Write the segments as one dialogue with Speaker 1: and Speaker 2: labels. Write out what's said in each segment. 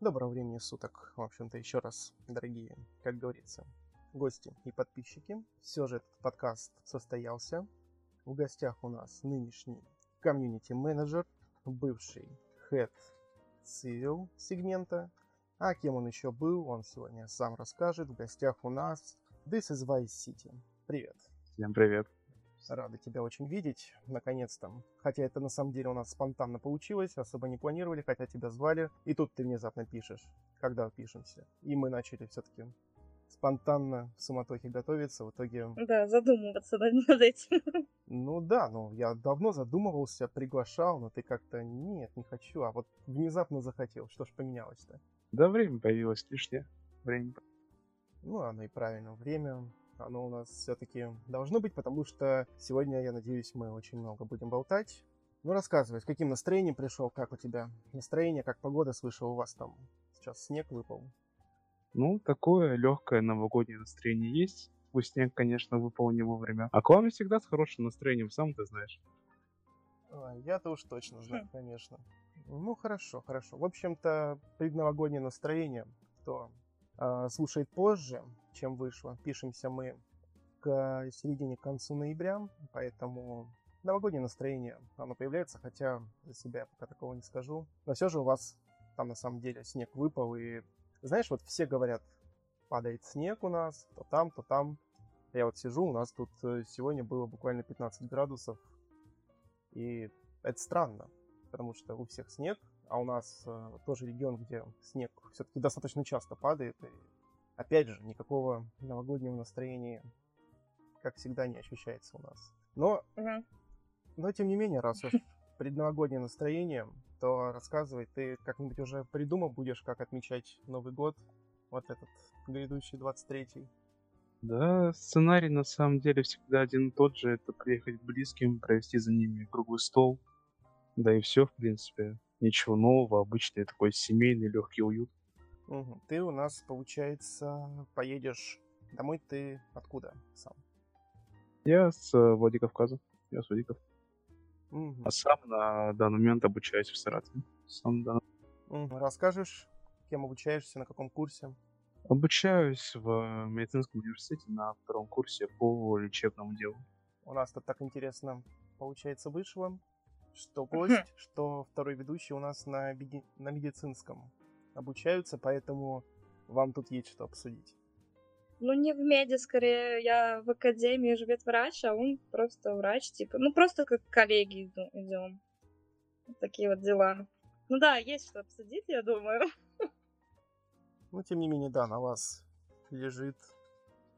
Speaker 1: Доброго времени суток, в общем-то, еще раз, дорогие, как говорится, гости и подписчики. Все же этот подкаст состоялся. В гостях у нас нынешний комьюнити-менеджер, бывший head civil сегмента. А кем он еще был, он сегодня сам расскажет. В гостях у нас This is Vice City. Привет.
Speaker 2: Всем привет.
Speaker 1: Рады тебя очень видеть, наконец-то. Хотя это на самом деле у нас спонтанно получилось, особо не планировали, хотя тебя звали. И тут ты внезапно пишешь, когда пишемся. И мы начали все-таки спонтанно в суматохе готовиться, в итоге...
Speaker 3: Да, задумываться над этим.
Speaker 1: Ну да, ну я давно задумывался, приглашал, но ты как-то нет, не хочу, а вот внезапно захотел. Что ж поменялось-то?
Speaker 2: Да, время появилось лишнее. Время.
Speaker 1: Ну, оно и правильно. Время оно у нас все-таки должно быть, потому что сегодня, я надеюсь, мы очень много будем болтать. Ну, рассказывай, с каким настроением пришел, как у тебя настроение, как погода, слышал, у вас там сейчас снег выпал.
Speaker 2: Ну, такое легкое новогоднее настроение есть. Пусть снег, конечно, выпал не вовремя. А к вам всегда с хорошим настроением, сам ты знаешь.
Speaker 1: А, я-то уж точно знаю, конечно. Ну, хорошо, хорошо. В общем-то, предновогоднее настроение, кто э, слушает позже, чем вышло. Пишемся мы к середине, к концу ноября, поэтому новогоднее настроение, оно появляется, хотя за себя я пока такого не скажу. Но все же у вас там на самом деле снег выпал, и знаешь, вот все говорят, падает снег у нас, то там, то там. Я вот сижу, у нас тут э, сегодня было буквально 15 градусов, и это странно, потому что у всех снег, а у нас э, тоже регион, где снег все-таки достаточно часто падает, и опять же, никакого новогоднего настроения, как всегда, не ощущается у нас. Но,
Speaker 3: Мгм.
Speaker 1: но тем не менее, раз уж предновогоднее настроение, то рассказывай, ты как-нибудь уже придумал будешь, как отмечать Новый год, вот этот грядущий 23-й?
Speaker 2: Да, сценарий на самом деле всегда один и тот же. Это приехать к близким, провести за ними круглый стол. Да и все, в принципе. Ничего нового, обычный такой семейный легкий уют.
Speaker 1: Мгм. Ты у нас, получается, поедешь домой, ты откуда сам?
Speaker 2: Я с э, Владикавказа. Я с Владиков.
Speaker 1: Мгм.
Speaker 2: А сам на данный момент обучаюсь в Саратове. Сам, да.
Speaker 1: Мгм. Расскажешь, кем обучаешься, на каком курсе?
Speaker 2: Обучаюсь в медицинском университете на втором курсе по лечебному делу.
Speaker 1: У нас тут так интересно, получается, вышло, что гость, что второй ведущий у нас на, беди- на медицинском обучаются, поэтому вам тут есть что обсудить.
Speaker 3: Ну, не в меди, скорее, я в академии живет врач, а он просто врач, типа, ну, просто как коллеги идем. Вот такие вот дела. Ну да, есть что обсудить, я думаю.
Speaker 1: Но, тем не менее, да, на вас лежит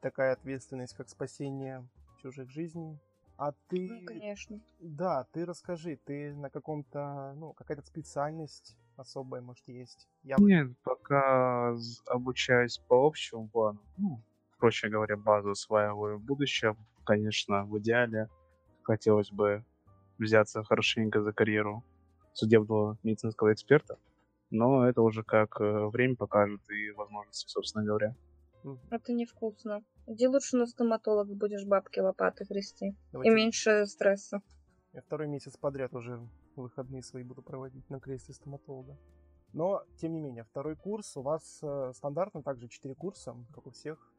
Speaker 1: такая ответственность, как спасение чужих жизней. А ты...
Speaker 3: Ну, конечно.
Speaker 1: Да, ты расскажи, ты на каком-то, ну, какая-то специальность особая, может, есть? Я
Speaker 2: Нет, пока обучаюсь по общему плану. Ну, проще говоря, базу осваиваю в будущем. Конечно, в идеале хотелось бы взяться хорошенько за карьеру судебного медицинского эксперта. Но это уже как э, время покажет и возможности, собственно говоря.
Speaker 3: Это невкусно. Иди лучше на стоматолога будешь бабки лопаты грести. И
Speaker 1: Давайте
Speaker 3: меньше стресса.
Speaker 1: Я второй месяц подряд уже выходные свои буду проводить на кресле стоматолога. Но, тем не менее, второй курс у вас э, стандартно также 4 курса, как у всех.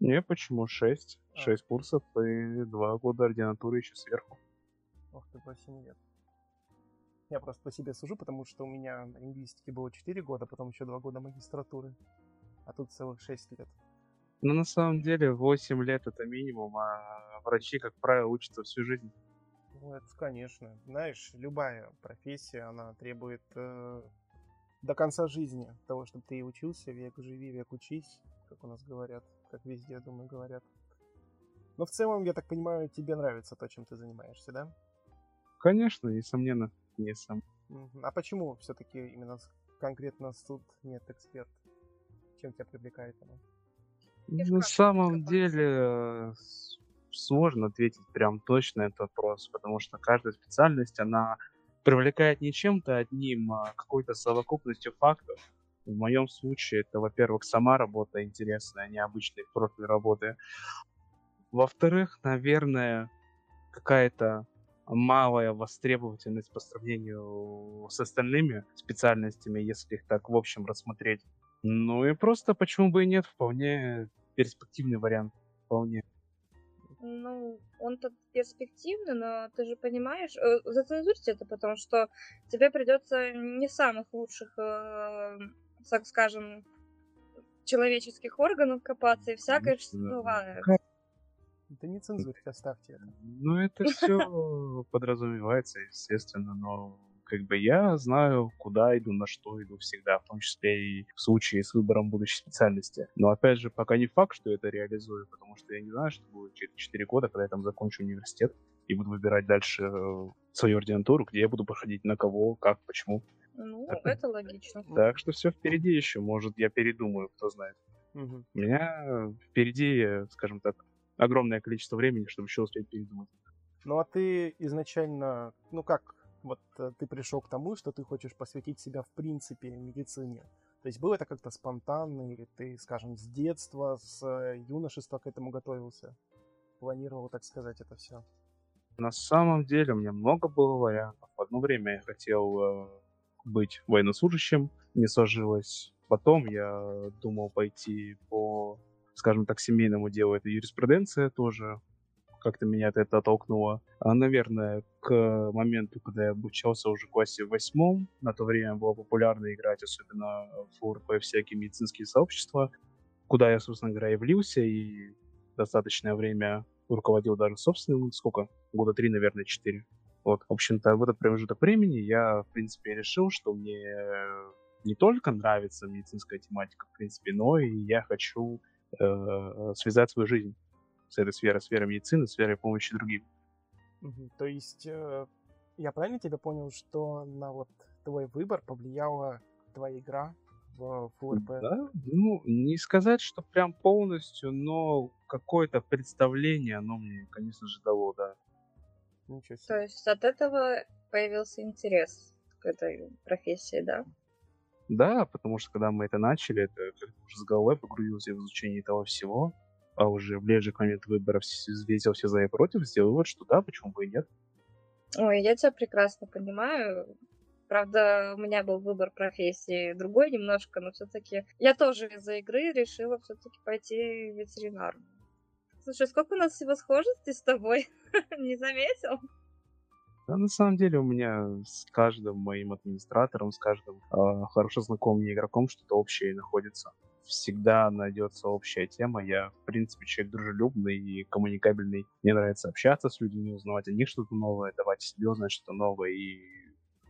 Speaker 2: Не, почему 6?
Speaker 1: А.
Speaker 2: 6 курсов и 2 года ординатуры еще сверху.
Speaker 1: Ох ты, по 7 лет. Я просто по себе сужу, потому что у меня на лингвистике было 4 года, потом еще 2 года магистратуры. А тут целых 6 лет.
Speaker 2: Но на самом деле 8 лет это минимум, а врачи, как правило, учатся всю жизнь.
Speaker 1: Ну, это, конечно. Знаешь, любая профессия, она требует э, до конца жизни того, чтобы ты и учился, век живи, век учись, как у нас говорят, как везде, я думаю, говорят. Но в целом, я так понимаю, тебе нравится то, чем ты занимаешься, да?
Speaker 2: Конечно, несомненно, несом.
Speaker 1: Мгм. А почему все-таки именно с- конкретно суд нет эксперт? Чем тебя привлекает оно?
Speaker 2: На самом деле сложно ответить прям точно этот вопрос, потому что каждая специальность, она привлекает не чем-то одним, а какой-то совокупностью фактов. В моем случае это, во-первых, сама работа интересная, необычный профиль работы. Во-вторых, наверное, какая-то малая востребовательность по сравнению с остальными специальностями, если их так в общем рассмотреть. Ну и просто почему бы и нет, вполне перспективный вариант. Вполне.
Speaker 3: Ну, он тут перспективный, но ты же понимаешь, э, зацензурьте это, потому что тебе придется не самых лучших, э, так скажем, человеческих органов копаться, и всякое что бывает.
Speaker 1: Да не цензурьте, оставьте это.
Speaker 2: Ну, это все подразумевается, естественно, но как бы я знаю, куда иду, на что иду всегда, в том числе и в случае с выбором будущей специальности. Но опять же, пока не факт, что это реализую, потому что я не знаю, что будет через 4 года, когда я там закончу университет и буду выбирать дальше э, свою ординатуру, где я буду проходить, на кого, как, почему.
Speaker 3: Ну, так, это логично.
Speaker 2: Так что все впереди еще. Может, я передумаю, кто знает. Угу. У меня впереди, скажем так, огромное количество времени, чтобы еще успеть передумать.
Speaker 1: Ну а ты изначально, ну как, вот э, ты пришел к тому, что ты хочешь посвятить себя в принципе медицине? То есть было это как-то спонтанно, или ты, скажем, с детства, с э, юношества к этому готовился? Планировал, так сказать, это все?
Speaker 2: На самом деле у меня много было вариантов. Одно время я хотел э, быть военнослужащим, не сложилось. Потом я думал пойти по скажем так, семейному делу, это юриспруденция тоже как-то меня это оттолкнуло. А, наверное, к моменту, когда я обучался уже в классе восьмом, на то время было популярно играть, особенно в УРП, всякие медицинские сообщества, куда я, собственно говоря, и влился, и достаточное время руководил даже собственным, сколько? Года три, наверное, четыре. Вот, в общем-то, в этот промежуток времени я, в принципе, решил, что мне не только нравится медицинская тематика, в принципе, но и я хочу э, связать свою жизнь с этой сферой, сферой медицины, сферой помощи другим.
Speaker 1: Угу. То есть э, я правильно тебя понял, что на вот твой выбор повлияла твоя игра в ФУРП?
Speaker 2: Да, ну, не сказать, что прям полностью, но какое-то представление оно мне, конечно же, дало, да.
Speaker 3: Ничего себе. То есть от этого появился интерес к этой профессии, да?
Speaker 2: Да, потому что когда мы это начали, это уже с головой погрузился в изучение этого всего, а уже ближе к моменту выборов взвесил все за и против, сделал вывод, что да, почему бы и нет.
Speaker 3: Ой, я тебя прекрасно понимаю. Правда, у меня был выбор профессии другой немножко, но все-таки я тоже из-за игры решила все-таки пойти в ветеринарную. Слушай, сколько у нас всего схожести с тобой? Не заметил?
Speaker 2: Да, на самом деле у меня с каждым моим администратором, с каждым э, хорошо знакомым игроком что-то общее находится. Всегда найдется общая тема. Я, в принципе, человек дружелюбный и коммуникабельный. Мне нравится общаться с людьми, узнавать о них что-то новое, давать себе узнать что-то новое. И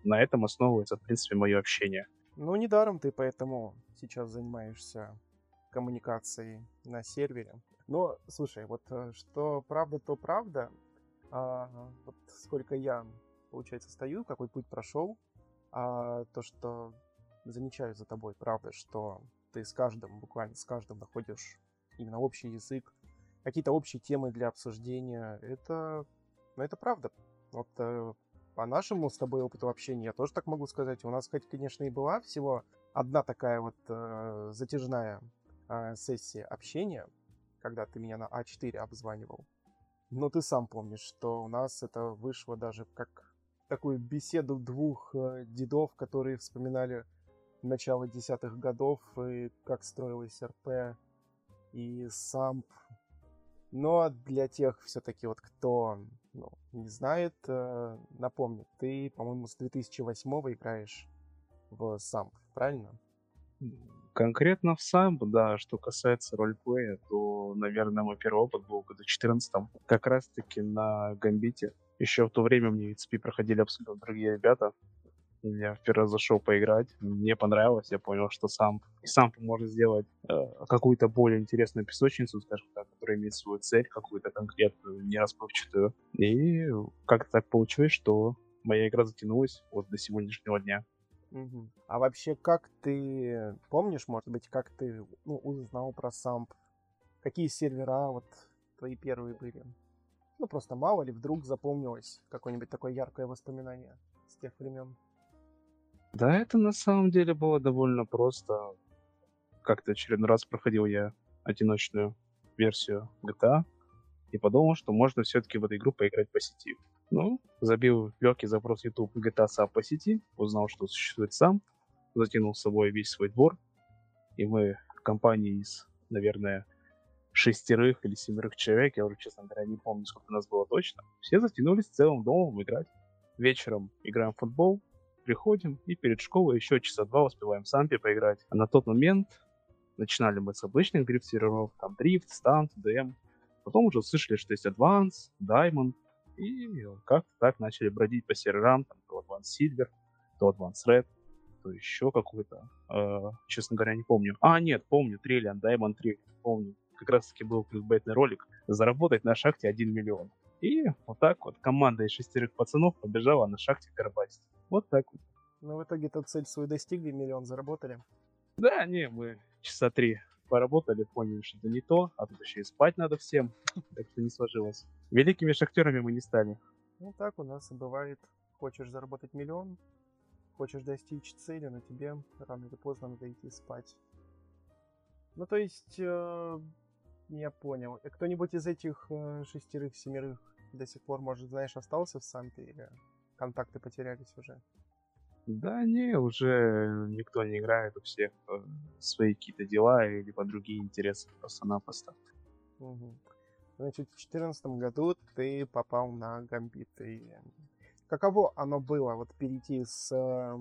Speaker 2: на этом основывается, в принципе, мое общение.
Speaker 1: Ну, недаром ты поэтому сейчас занимаешься коммуникацией на сервере. Но, слушай, вот э, что правда, то правда а, вот сколько я, получается, стою, какой путь прошел, а, то, что замечаю за тобой, правда, что ты с каждым, буквально с каждым находишь именно общий язык, какие-то общие темы для обсуждения, это, ну, это правда. Вот э, по нашему с тобой опыту общения я тоже так могу сказать. У нас, хоть, конечно, и была всего одна такая вот э, затяжная э, сессия общения, когда ты меня на А4 обзванивал. Но ты сам помнишь, что у нас это вышло даже как такую беседу двух э, дедов, которые вспоминали начало десятых годов и как строилась РП и САМП. Но для тех все-таки вот, кто ну, не знает, э, напомню, ты, по-моему, с 2008 играешь в САМП, правильно?
Speaker 2: Конкретно в самбо, да, что касается ролеплея, то, наверное, мой первый опыт был в году 14 как раз-таки на Гамбите. Еще в то время мне XP проходили абсолютно другие ребята. Я в первый раз зашел поиграть, мне понравилось, я понял, что сам и сам можно сделать э, какую-то более интересную песочницу, скажем так, которая имеет свою цель, какую-то конкретную, не расплывчатую. И как-то так получилось, что моя игра затянулась вот до сегодняшнего дня.
Speaker 1: Угу. А вообще, как ты помнишь, может быть, как ты ну, узнал про самп? Какие сервера вот твои первые были? Ну, просто мало ли, вдруг запомнилось какое-нибудь такое яркое воспоминание с тех времен.
Speaker 2: Да, это на самом деле было довольно просто. Как-то очередной раз проходил я одиночную версию GTA и подумал, что можно все-таки в эту игру поиграть по сети. Ну, забил легкий запрос YouTube GTA Sub по сети, узнал, что существует сам, затянул с собой весь свой двор, и мы компанией из, наверное, шестерых или семерых человек, я уже, честно говоря, не помню, сколько нас было точно, все затянулись целым домом играть. Вечером играем в футбол, приходим и перед школой еще часа два успеваем сампи поиграть. А на тот момент начинали мы с обычных дрифт-серверов, там дрифт, стант, ДМ. Потом уже услышали, что есть Advance, Diamond, и как-то так начали бродить по серверам, там, то Advance Silver, то Advance Red, то еще какой-то. Э, честно говоря, не помню. А, нет, помню, Trillion, Diamond 3, помню. Как раз таки был кликбейтный ролик. Заработать на шахте 1 миллион. И вот так вот команда из шестерых пацанов побежала на шахте карбасить. Вот так вот.
Speaker 1: Ну, в итоге-то цель свою достигли, миллион заработали.
Speaker 2: Да, не, мы часа три поработали, поняли, что это не то, а тут еще и спать надо всем, так что не сложилось. Великими шахтерами мы не стали.
Speaker 1: Ну так у нас и бывает. Хочешь заработать миллион, хочешь достичь цели, но тебе рано или поздно надо идти спать. Ну то есть, э, я понял. Кто-нибудь из этих э, шестерых, семерых до сих пор, может, знаешь, остался в Санте или контакты потерялись уже?
Speaker 2: Да не, уже никто не играет, у всех э, свои какие-то дела или по другие интересы просто-напросто.
Speaker 1: Угу. Значит, в 2014 году ты попал на Гамбит. И каково оно было вот перейти с э,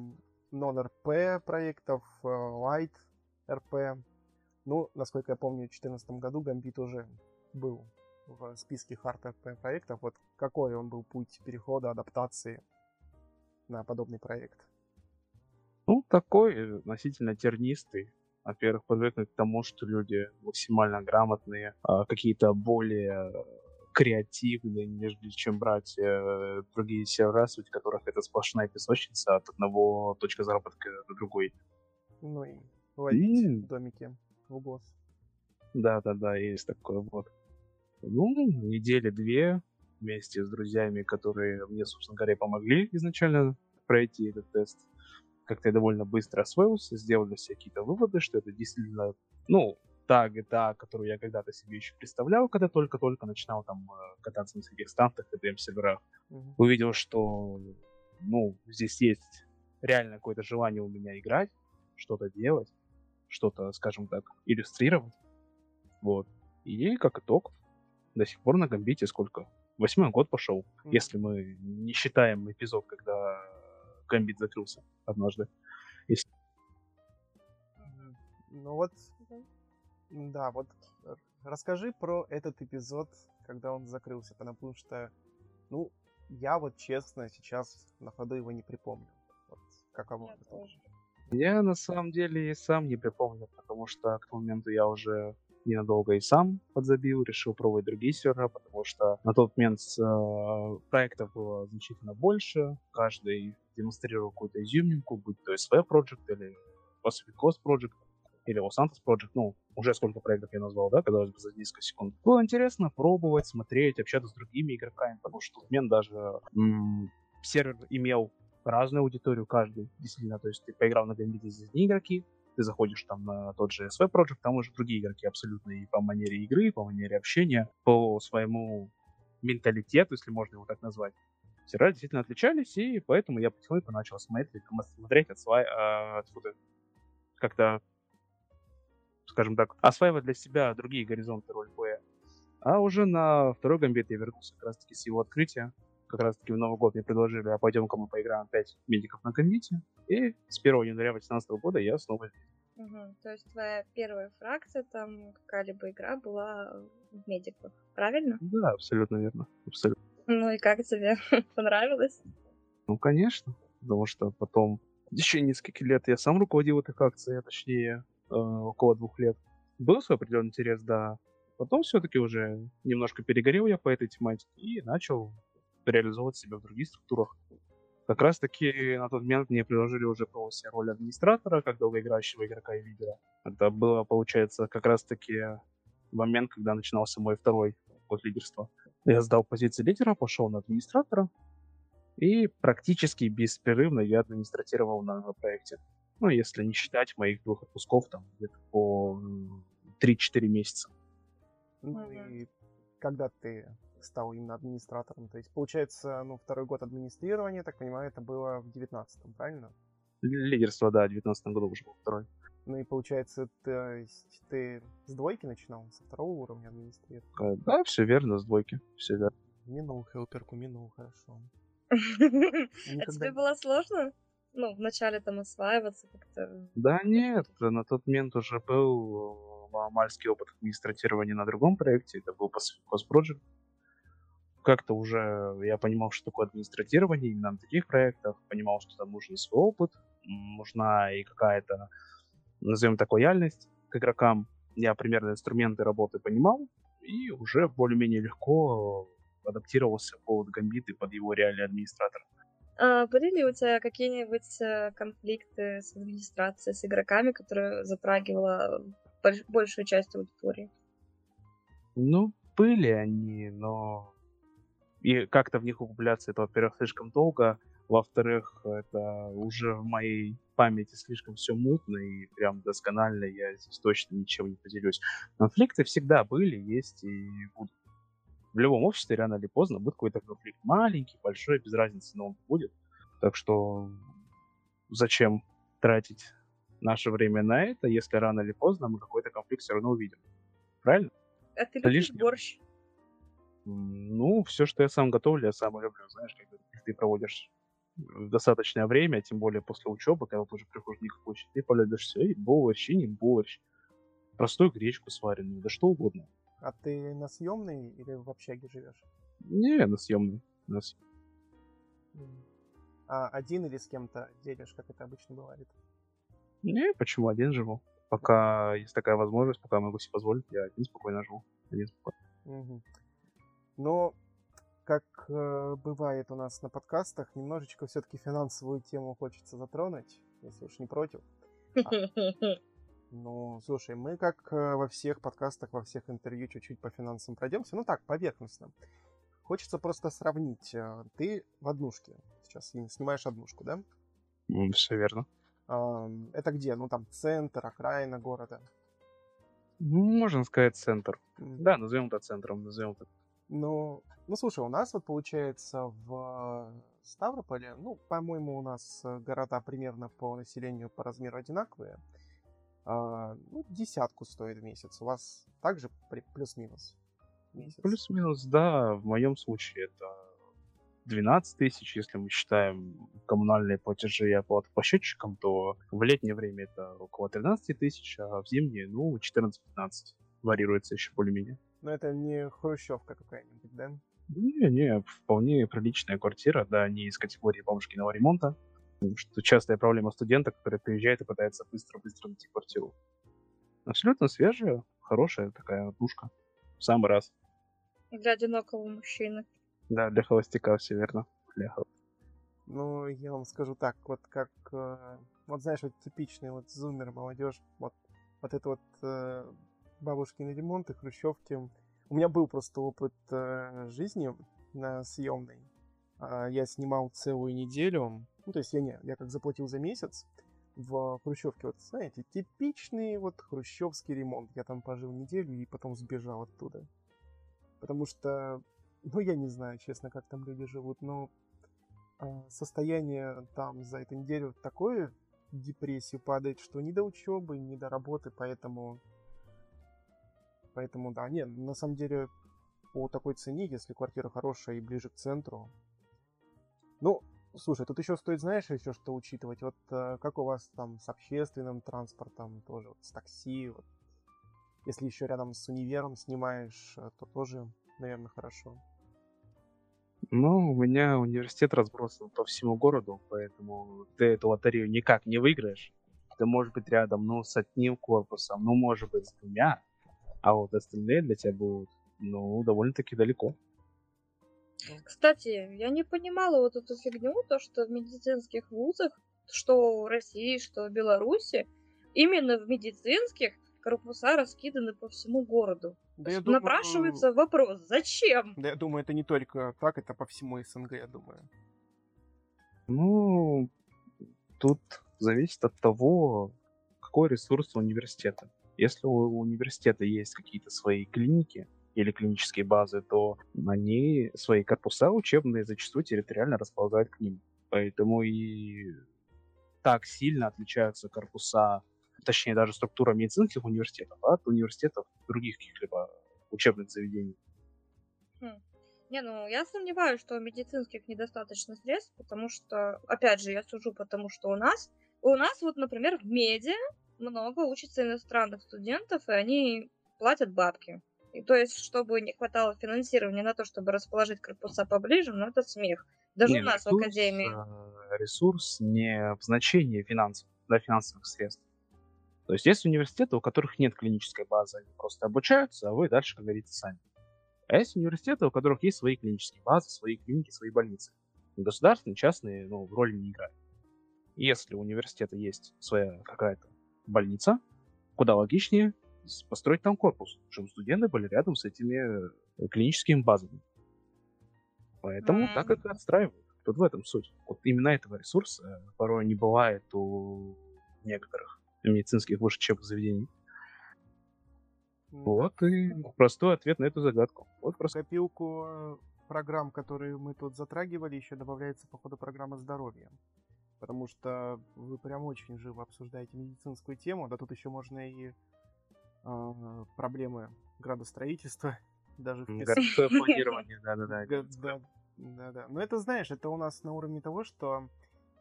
Speaker 1: non-RP проектов э, Light RP? Ну, насколько я помню, в 2014 году Гамбит уже был в списке Hard RP проектов. Вот какой он был путь перехода, адаптации на подобный проект?
Speaker 2: Ну, такой э, относительно тернистый. Во-первых, подвыкнуть к тому, что люди максимально грамотные, а какие-то более креативные, нежели чем брать э, другие сервера, суть которых это сплошная песочница от одного точка заработка до другой.
Speaker 1: Ну и ловить и... домики в угол.
Speaker 2: Да-да-да, есть такое вот. Ну, недели две вместе с друзьями, которые мне, собственно говоря, помогли изначально пройти этот тест как-то я довольно быстро освоился, сделал для себя какие-то выводы, что это действительно, ну, та GTA, которую я когда-то себе еще представлял, когда только-только начинал там э, кататься на всяких стантах и DM-серверах. Mm-hmm. Увидел, что, ну, здесь есть реально какое-то желание у меня играть, что-то делать, что-то, скажем так, иллюстрировать. Вот. И как итог, до сих пор на Гамбите сколько? Восьмой год пошел, mm-hmm. если мы не считаем эпизод, когда Гамбит закрылся однажды. Если...
Speaker 1: Ну вот, да, вот расскажи про этот эпизод, когда он закрылся, потому что, ну, я вот честно сейчас на ходу его не припомню. Вот каково я это. Тоже.
Speaker 2: Я на самом деле и сам не припомню, потому что к тому моменту я уже ненадолго и сам подзабил, решил пробовать другие сервера, потому что на тот момент э, проектов было значительно больше, каждый демонстрировал какую-то изюминку, будь то SV Project или Pacific Coast Project или Los Santos Project, ну, уже сколько проектов я назвал, да, казалось бы, за несколько секунд. Было интересно пробовать, смотреть, общаться с другими игроками, потому что в момент даже м- сервер имел разную аудиторию каждый, действительно, то есть ты поиграл на Гамбите здесь одни игроки, ты заходишь там на тот же SV Project, там уже другие игроки абсолютно и по манере игры, и по манере общения, по своему менталитету, если можно его так назвать. Сервера действительно отличались, и поэтому я потихоньку начал смотреть, смотреть отсва... а, как-то, скажем так, осваивать для себя другие горизонты ролеплея. А уже на второй гамбит я вернулся как раз-таки с его открытия. Как раз-таки в Новый год мне предложили, а пойдем-ка мы поиграем 5 медиков на гамбите. И с 1 января 2018 года я снова здесь.
Speaker 3: Угу. То есть твоя первая фракция, там какая-либо игра была в медиках, правильно?
Speaker 2: Да, абсолютно верно. Абсолютно.
Speaker 3: Ну и как тебе? Понравилось?
Speaker 2: Ну, конечно. Потому что потом в течение нескольких лет я сам руководил этой акцией, а точнее э, около двух лет. Был свой определенный интерес, да. Потом все-таки уже немножко перегорел я по этой тематике и начал реализовывать себя в других структурах. Как раз таки на тот момент мне предложили уже себе роль администратора, как долгоиграющего игрока и лидера. Это было, получается, как раз таки момент, когда начинался мой второй год лидерства. Я сдал позиции лидера, пошел на администратора, и практически беспрерывно я администратировал на проекте. Ну, если не считать моих двух отпусков, там, где-то по 3-4 месяца.
Speaker 1: Ну и когда ты стал именно администратором? То есть, получается, ну, второй год администрирования, так понимаю, это было в девятнадцатом, правильно?
Speaker 2: Лидерство, да, в 19 году уже был второй.
Speaker 1: Ну и получается, то есть ты с двойки начинал, со второго уровня администрировать?
Speaker 2: Э, Да, все верно, с двойки. Все верно.
Speaker 1: Минул хелперку, минул, хорошо.
Speaker 3: А тебе было сложно? Ну, вначале там осваиваться как-то.
Speaker 2: Да нет, на тот момент уже был э, маломальский опыт администратирования на другом проекте, это был Project. Как-то уже я понимал, что такое администратирование именно на таких проектах, понимал, что там нужен свой опыт, нужна и какая-то, назовем так, лояльность к игрокам. Я примерно инструменты работы понимал, и уже более-менее легко адаптировался под гамбиты, под его реальный администратор.
Speaker 3: А были ли у тебя какие-нибудь э, конфликты с администрацией, с игроками, которые затрагивала больш- большую часть аудитории?
Speaker 2: Ну, были они, но и как-то в них углубляться это, во-первых, слишком долго, во-вторых, это уже в моей памяти слишком все мутно и прям досконально я здесь точно ничем не поделюсь. Конфликты всегда были, есть и будут. В любом обществе рано или поздно будет какой-то конфликт. Маленький, большой, без разницы, но он будет. Так что зачем тратить наше время на это, если рано или поздно мы какой-то конфликт все равно увидим. Правильно?
Speaker 3: А ты любишь
Speaker 2: лишнее.
Speaker 3: борщ?
Speaker 2: Ну, все, что я сам готовлю, я сам люблю. Знаешь, когда ты проводишь достаточное время, тем более после учебы, когда ты уже приходишь никакой ты полюбишь все, и борщ, и не борщ. Простую гречку сваренную, да что угодно.
Speaker 1: А ты на съемной или в общаге живешь?
Speaker 2: Не, на съемный. На съ-.
Speaker 1: А один или с кем-то делишь, как это обычно бывает?
Speaker 2: Не, почему один живу? Пока есть такая возможность, пока могу себе позволить, я один спокойно живу. Один спокойно.
Speaker 1: Мгм. Но, как э, бывает у нас на подкастах, немножечко все-таки финансовую тему хочется затронуть, если уж не против. Ну, слушай, мы как э, во всех подкастах, во всех интервью чуть-чуть по финансам пройдемся. Ну так, поверхностно. Хочется просто сравнить. э, Ты в однушке сейчас им снимаешь однушку, да?
Speaker 2: Все верно.
Speaker 1: Это где? Ну там центр, окраина города.
Speaker 2: Ну, можно сказать, центр. Да, назовем это центром, назовем это.
Speaker 1: Ну, ну слушай, у нас вот получается в Ставрополе, ну, по-моему, у нас э, города примерно по населению, по размеру одинаковые. А, ну, десятку стоит в месяц. У вас также плюс-минус?
Speaker 2: Плюс-минус, да, в моем случае это 12 тысяч, если мы считаем коммунальные платежи и оплату по счетчикам, то в летнее время это около 13 тысяч, а в зимнее, ну, 14-15. Варьируется еще более-менее.
Speaker 1: Но это не хрущевка какая-нибудь, да?
Speaker 2: Не-не, вполне приличная квартира, да, не из категории бабушкиного ремонта. Потому что частая проблема студента, который приезжает и пытается быстро-быстро найти квартиру. Абсолютно свежая, хорошая такая душка. В самый раз.
Speaker 3: Для одинокого мужчины.
Speaker 2: Да, для холостяка все верно. Для хол-
Speaker 1: Ну, я вам скажу так, вот как, э, вот знаешь, вот типичный вот зумер, молодежь, вот, вот это вот э, бабушкины ремонты, хрущевки. У меня был просто опыт э, жизни на съемной. А, Я снимал целую неделю, ну, то есть я не, я как заплатил за месяц в хрущевке, вот, знаете, типичный вот хрущевский ремонт. Я там пожил неделю и потом сбежал оттуда. Потому что, ну, я не знаю, честно, как там люди живут, но а, состояние там за эту неделю такое депрессию падает, что ни до учебы, ни до работы, поэтому... Поэтому, да, не, на самом деле, по такой цене, если квартира хорошая и ближе к центру... Ну, слушай, тут еще стоит, знаешь, еще что учитывать. Вот э, как у вас там с общественным транспортом, тоже вот с такси, вот. Если еще рядом с универом снимаешь, э, то тоже, наверное, хорошо.
Speaker 2: Ну, у меня университет разбросан по всему городу, поэтому ты эту лотерею никак не выиграешь. Ты можешь быть рядом, ну, с одним корпусом, ну, может быть, с двумя, а вот остальные для тебя будут, ну, довольно-таки далеко.
Speaker 3: Кстати, я не понимала вот эту фигню, то, что в медицинских вузах, что в России, что в Беларуси, именно в медицинских корпуса раскиданы по всему городу.
Speaker 1: Да я думаю-
Speaker 3: Напрашивается вопрос, зачем?
Speaker 1: Да я думаю, это не только так, это по всему СНГ, я думаю.
Speaker 2: Ну, тут зависит от того, какой ресурс у университета. Если у университета есть какие-то свои клиники, или клинические базы, то они свои корпуса учебные зачастую территориально располагают к ним. Поэтому и так сильно отличаются корпуса, точнее даже структура медицинских университетов от университетов других каких-либо учебных заведений.
Speaker 3: Хм. Не, ну я сомневаюсь, что медицинских недостаточно средств, потому что, опять же, я сужу, потому что у нас, у нас вот, например, в меди много учатся иностранных студентов, и они платят бабки. И то есть, чтобы не хватало финансирования на то, чтобы расположить корпуса поближе, ну это смех. Даже
Speaker 2: Не,
Speaker 3: у нас
Speaker 2: ресурс,
Speaker 3: в академии.
Speaker 2: э, ресурс не в значении финансов, да, финансовых средств. То есть есть университеты, у которых нет клинической базы, они просто обучаются, а вы дальше, как говорится, сами. А есть университеты, у которых есть свои клинические базы, свои клиники, свои больницы. Государственные, частные, ну, роли не играют. Если у университета есть своя какая-то больница, куда логичнее построить там корпус, чтобы студенты были рядом с этими э, клиническими базами. Поэтому так
Speaker 3: М.
Speaker 2: это отстраивают. Тут в этом суть. Вот именно этого ресурса порой не бывает у некоторых медицинских высших учебных заведений.
Speaker 1: М,
Speaker 2: Вот и простой ответ на эту загадку. Вот просто.
Speaker 1: копилку э, программ, которые мы тут затрагивали, еще добавляется, походу, программа здоровья. Потому что вы прям очень живо обсуждаете медицинскую тему, да тут еще можно и а, проблемы градостроительства даже вписать.
Speaker 2: Городское планирование, да-да-да.
Speaker 1: Га- Да, да, да. Но это, знаешь, это у нас на уровне того, что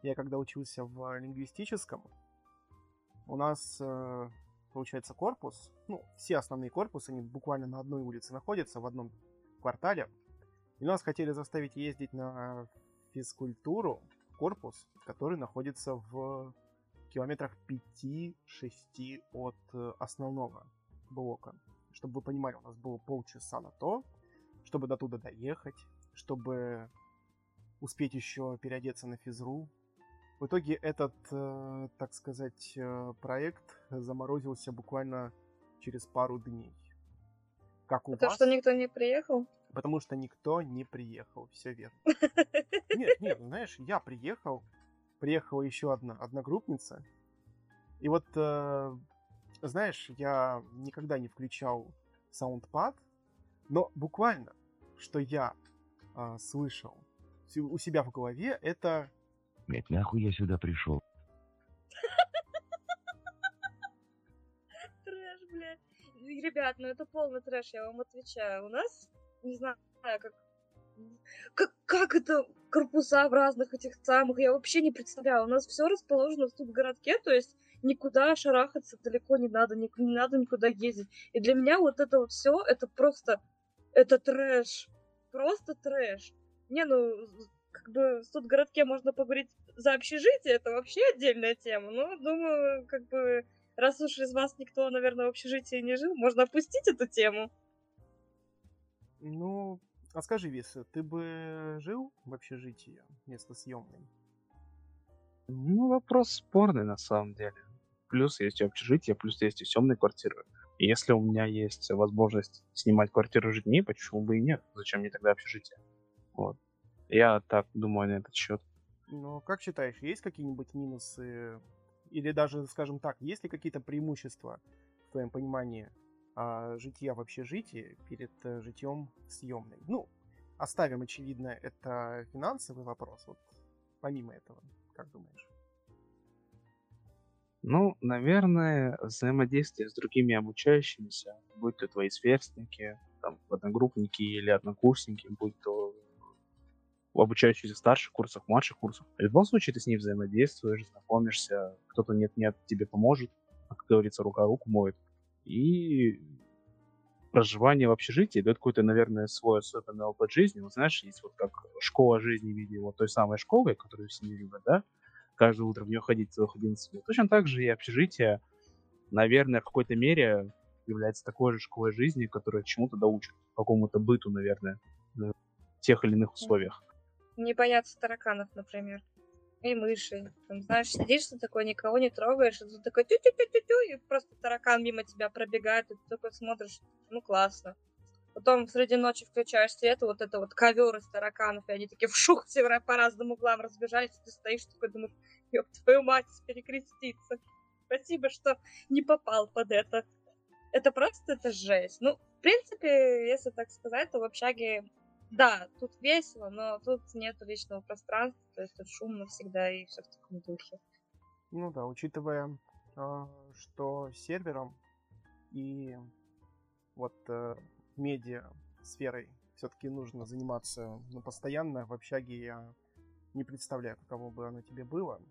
Speaker 1: я когда учился в лингвистическом, у нас, э, получается, корпус, ну, все основные корпусы, они буквально на одной улице находятся, в одном квартале. И нас хотели заставить ездить на физкультуру в корпус, который находится в километрах 5-6 от э, основного блока. Чтобы вы понимали, у нас было полчаса на то, чтобы до туда доехать, чтобы успеть еще переодеться на физру. В итоге этот, э, так сказать, э, проект заморозился буквально через пару дней. Как у
Speaker 3: Потому
Speaker 1: вас?
Speaker 3: что никто не приехал.
Speaker 1: Потому что никто не приехал, все верно. Нет, нет, знаешь, я приехал, приехала еще одна одногруппница, и вот, э, знаешь, я никогда не включал саундпад, но буквально, что я а, слышал у себя в голове, это
Speaker 4: Блять, нахуй я сюда пришел.
Speaker 3: Трэш, блядь. Ребят, ну это полный трэш, я вам отвечаю. У нас, не знаю, как... Как, как это корпуса в разных этих самых, я вообще не представляю. У нас все расположено в городке, то есть никуда шарахаться далеко не надо, ни- не надо никуда ездить. И для меня вот это вот все, это просто, это трэш. Просто трэш. Не, ну, как бы в студгородке можно поговорить за общежитие, это вообще отдельная тема. Но, думаю, как бы раз уж из вас никто, наверное, в общежитии не жил, можно опустить эту тему.
Speaker 1: Ну, а скажи, Виса, ты бы жил в общежитии вместо съемной?
Speaker 2: Ну, вопрос спорный на самом деле. Плюс есть и общежитие, плюс есть и съемные квартиры. И если у меня есть возможность снимать квартиру жить мне, почему бы и нет? Зачем мне тогда общежитие? Вот. Я так думаю на этот счет.
Speaker 1: Ну, как считаешь, есть какие-нибудь минусы? Или даже, скажем так, есть ли какие-то преимущества, в твоем понимании, а, житья в общежитии перед э, житьем съемной? Ну, оставим, очевидно, это финансовый вопрос. Вот помимо этого, как думаешь?
Speaker 2: Ну, наверное, взаимодействие с другими обучающимися, будь то твои сверстники, там, одногруппники или однокурсники, будь то обучающиеся в старших курсах, младших курсах. В любом случае ты с ней взаимодействуешь, знакомишься, кто-то нет-нет тебе поможет, как говорится, рука руку моет. И проживание в общежитии дает какой-то, наверное, свой особенный опыт жизни. Вот знаешь, есть вот как школа жизни в виде вот той самой школы, которую все не любят, да? Каждое утро в нее ходить целых 11 лет. Точно так же и общежитие, наверное, в какой-то мере является такой же школой жизни, которая чему-то доучит, какому-то быту, наверное, в тех или иных условиях.
Speaker 3: Не бояться тараканов, например. И мышей. Там, знаешь, сидишь ты такой, никого не трогаешь, и ты такой тю-тю-тю-тю-тю, и просто таракан мимо тебя пробегает, и ты такой смотришь, ну классно. Потом среди ночи включаешь свет, вот это вот ковер из тараканов, и они такие вшух все по разным углам разбежались, и ты стоишь такой, думаешь, ёб твою мать, перекреститься. Спасибо, что не попал под это. это просто это жесть. Ну, в принципе, если так сказать, то в общаге, да, тут весело, но тут нет личного пространства, то есть тут шумно всегда и все в таком духе.
Speaker 1: Ну да, учитывая, а, что сервером и вот э, медиа сферой все-таки нужно заниматься ну, постоянно, в общаге я не представляю, каково бы оно тебе было.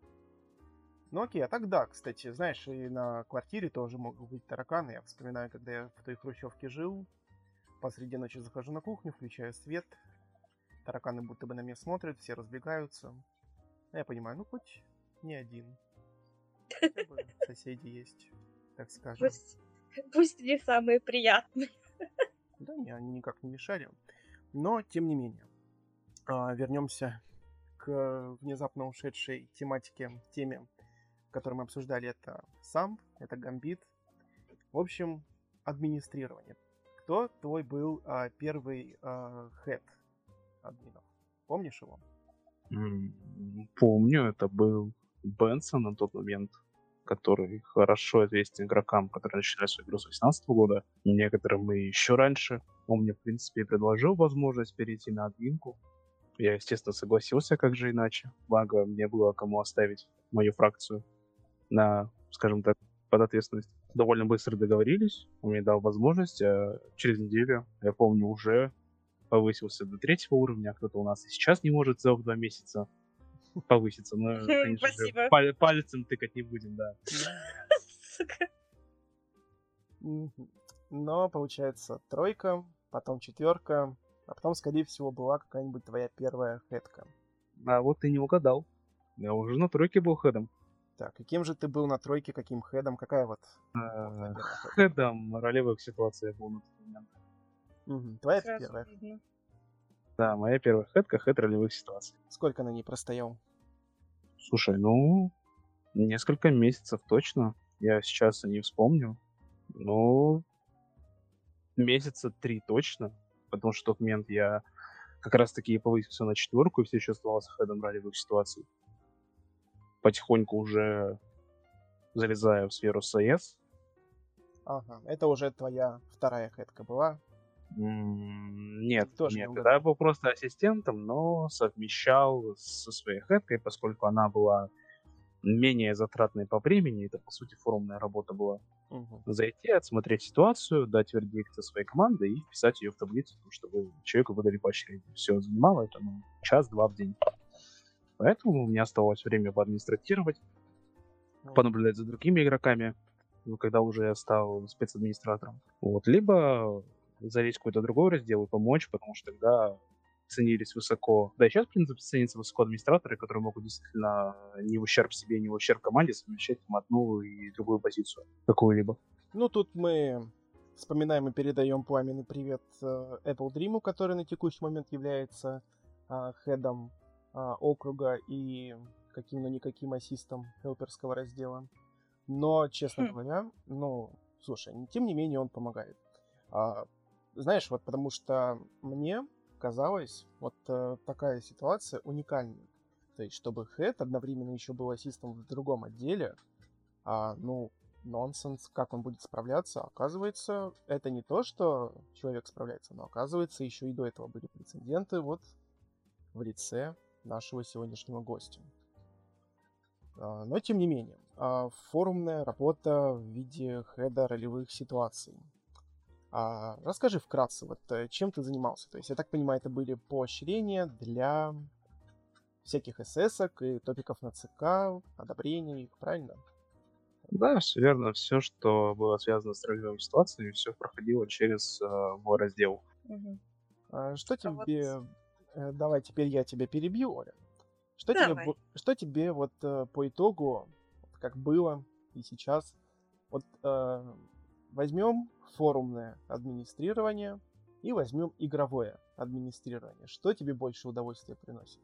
Speaker 1: Ну окей, а так да, кстати, знаешь, и на квартире тоже могут быть тараканы. Я вспоминаю, когда я в той хрущевке жил, посреди ночи захожу на кухню, включаю свет, тараканы будто бы на меня смотрят, все разбегаются. А я понимаю, ну хоть не один. Хотя бы соседи есть, так скажем.
Speaker 3: Пусть, пусть не самые приятные.
Speaker 1: Да, не, они никак не мешали. Но, тем не менее, а, вернемся к внезапно ушедшей тематике, теме который мы обсуждали, это сам, это гамбит. В общем, администрирование. Кто твой был а, первый а, хед админов? Помнишь его?
Speaker 2: Помню, это был Бенсон на тот момент, который хорошо известен игрокам, которые начали свою игру с 2018 года, некоторым и еще раньше. Он мне, в принципе, предложил возможность перейти на админку. Я, естественно, согласился, как же иначе. Благо, мне было кому оставить мою фракцию на, скажем так, под ответственность. Довольно быстро договорились, он мне дал возможность, а через неделю, я помню, уже повысился до третьего уровня, а кто-то у нас и сейчас не может за два месяца повыситься. Но, конечно же, паль- пальцем тыкать не будем, да.
Speaker 1: Но, получается, тройка, потом четверка, а потом, скорее всего, была какая-нибудь твоя первая хедка.
Speaker 2: А вот ты не угадал. Я уже на тройке был хедом.
Speaker 1: Так, и кем же ты был на тройке, каким хедом? Какая вот?
Speaker 2: Э, хедом ролевых ситуаций был на тот момент.
Speaker 1: Угу. Твоя первая?
Speaker 2: Да, моя первая хедка, хед ролевых ситуаций.
Speaker 1: Сколько на ней простоял?
Speaker 2: Слушай, ну, несколько месяцев точно. Я сейчас не вспомню. Ну, месяца три точно. Потому что в тот момент я как раз таки повысился на четверку и все еще оставался хедом ролевых ситуаций потихоньку уже залезаю в сферу СС.
Speaker 1: Ага, это уже твоя вторая хэтка была?
Speaker 2: Нет, Тоже нет, не я был просто ассистентом, но совмещал со своей хэткой, поскольку она была менее затратной по времени, это, по сути, форумная работа была. Угу. Зайти, отсмотреть ситуацию, дать вердикт своей команды и вписать ее в таблицу, чтобы человеку выдали поощрение. Все занимало это ну, час-два в день. Поэтому у меня оставалось время поадминистратировать, понаблюдать за другими игроками, ну, когда уже я стал спецадминистратором. Вот. Либо залезть в какой-то другой раздел и помочь, потому что тогда ценились высоко. Да, и сейчас, в принципе, ценятся высоко администраторы, которые могут действительно не в ущерб себе, не в ущерб команде совмещать там одну и другую позицию какую-либо.
Speaker 1: Ну, тут мы вспоминаем и передаем пламенный привет э, Apple Dream, который на текущий момент является а, хедом а, округа и каким, но никаким ассистом хелперского раздела. Но, честно хм. говоря, ну, слушай, тем не менее он помогает. А, знаешь, вот потому что мне казалось вот а, такая ситуация уникальной. То есть, чтобы Хэт одновременно еще был ассистом в другом отделе, а, ну, нонсенс, как он будет справляться. Оказывается, это не то, что человек справляется, но оказывается, еще и до этого были прецеденты вот в лице нашего сегодняшнего гостя. А, но тем не менее, а, форумная работа в виде хеда ролевых ситуаций. А, расскажи вкратце, вот э, чем ты занимался? То есть, я так понимаю, это были поощрения для всяких СС и топиков на ЦК, одобрения их, правильно?
Speaker 2: Да, все верно. Все, что было связано с ролевыми ситуациями, все проходило через э, мой раздел.
Speaker 1: Угу. А что тебе вот давай теперь я тебя перебью, Оля. Что тебе, что тебе вот э, по итогу, как было и сейчас, вот э, возьмем форумное администрирование и возьмем игровое администрирование. Что тебе больше удовольствия приносит?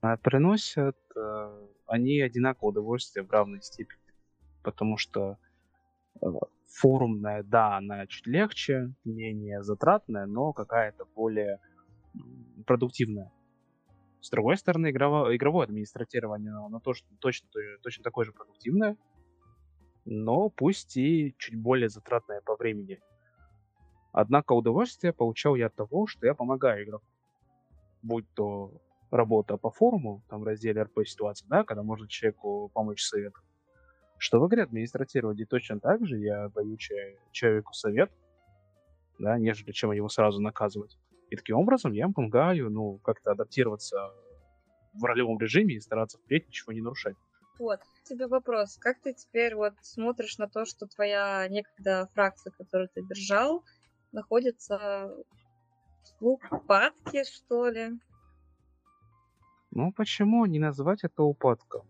Speaker 2: А, приносят э, они одинаковое удовольствие в равной степени, потому что э, форумная, да, она чуть легче, менее затратная, но какая-то более продуктивная. С другой стороны, игрово, игровое администратирование, оно тоже, точно, точно такое же продуктивное. но пусть и чуть более затратное по времени. Однако удовольствие получал я от того, что я помогаю игроку. Будь то работа по форуму, там в разделе РП ситуации, да, когда можно человеку помочь советом. Что в игре администратировать и точно так же я даю человеку совет, да, нежели чем его сразу наказывать. И таким образом я помогаю, ну, как-то адаптироваться в ролевом режиме и стараться впредь ничего не нарушать.
Speaker 3: Вот, тебе вопрос. Как ты теперь вот смотришь на то, что твоя некогда фракция, которую ты держал, находится в упадке, что ли?
Speaker 2: Ну, почему не назвать это упадком?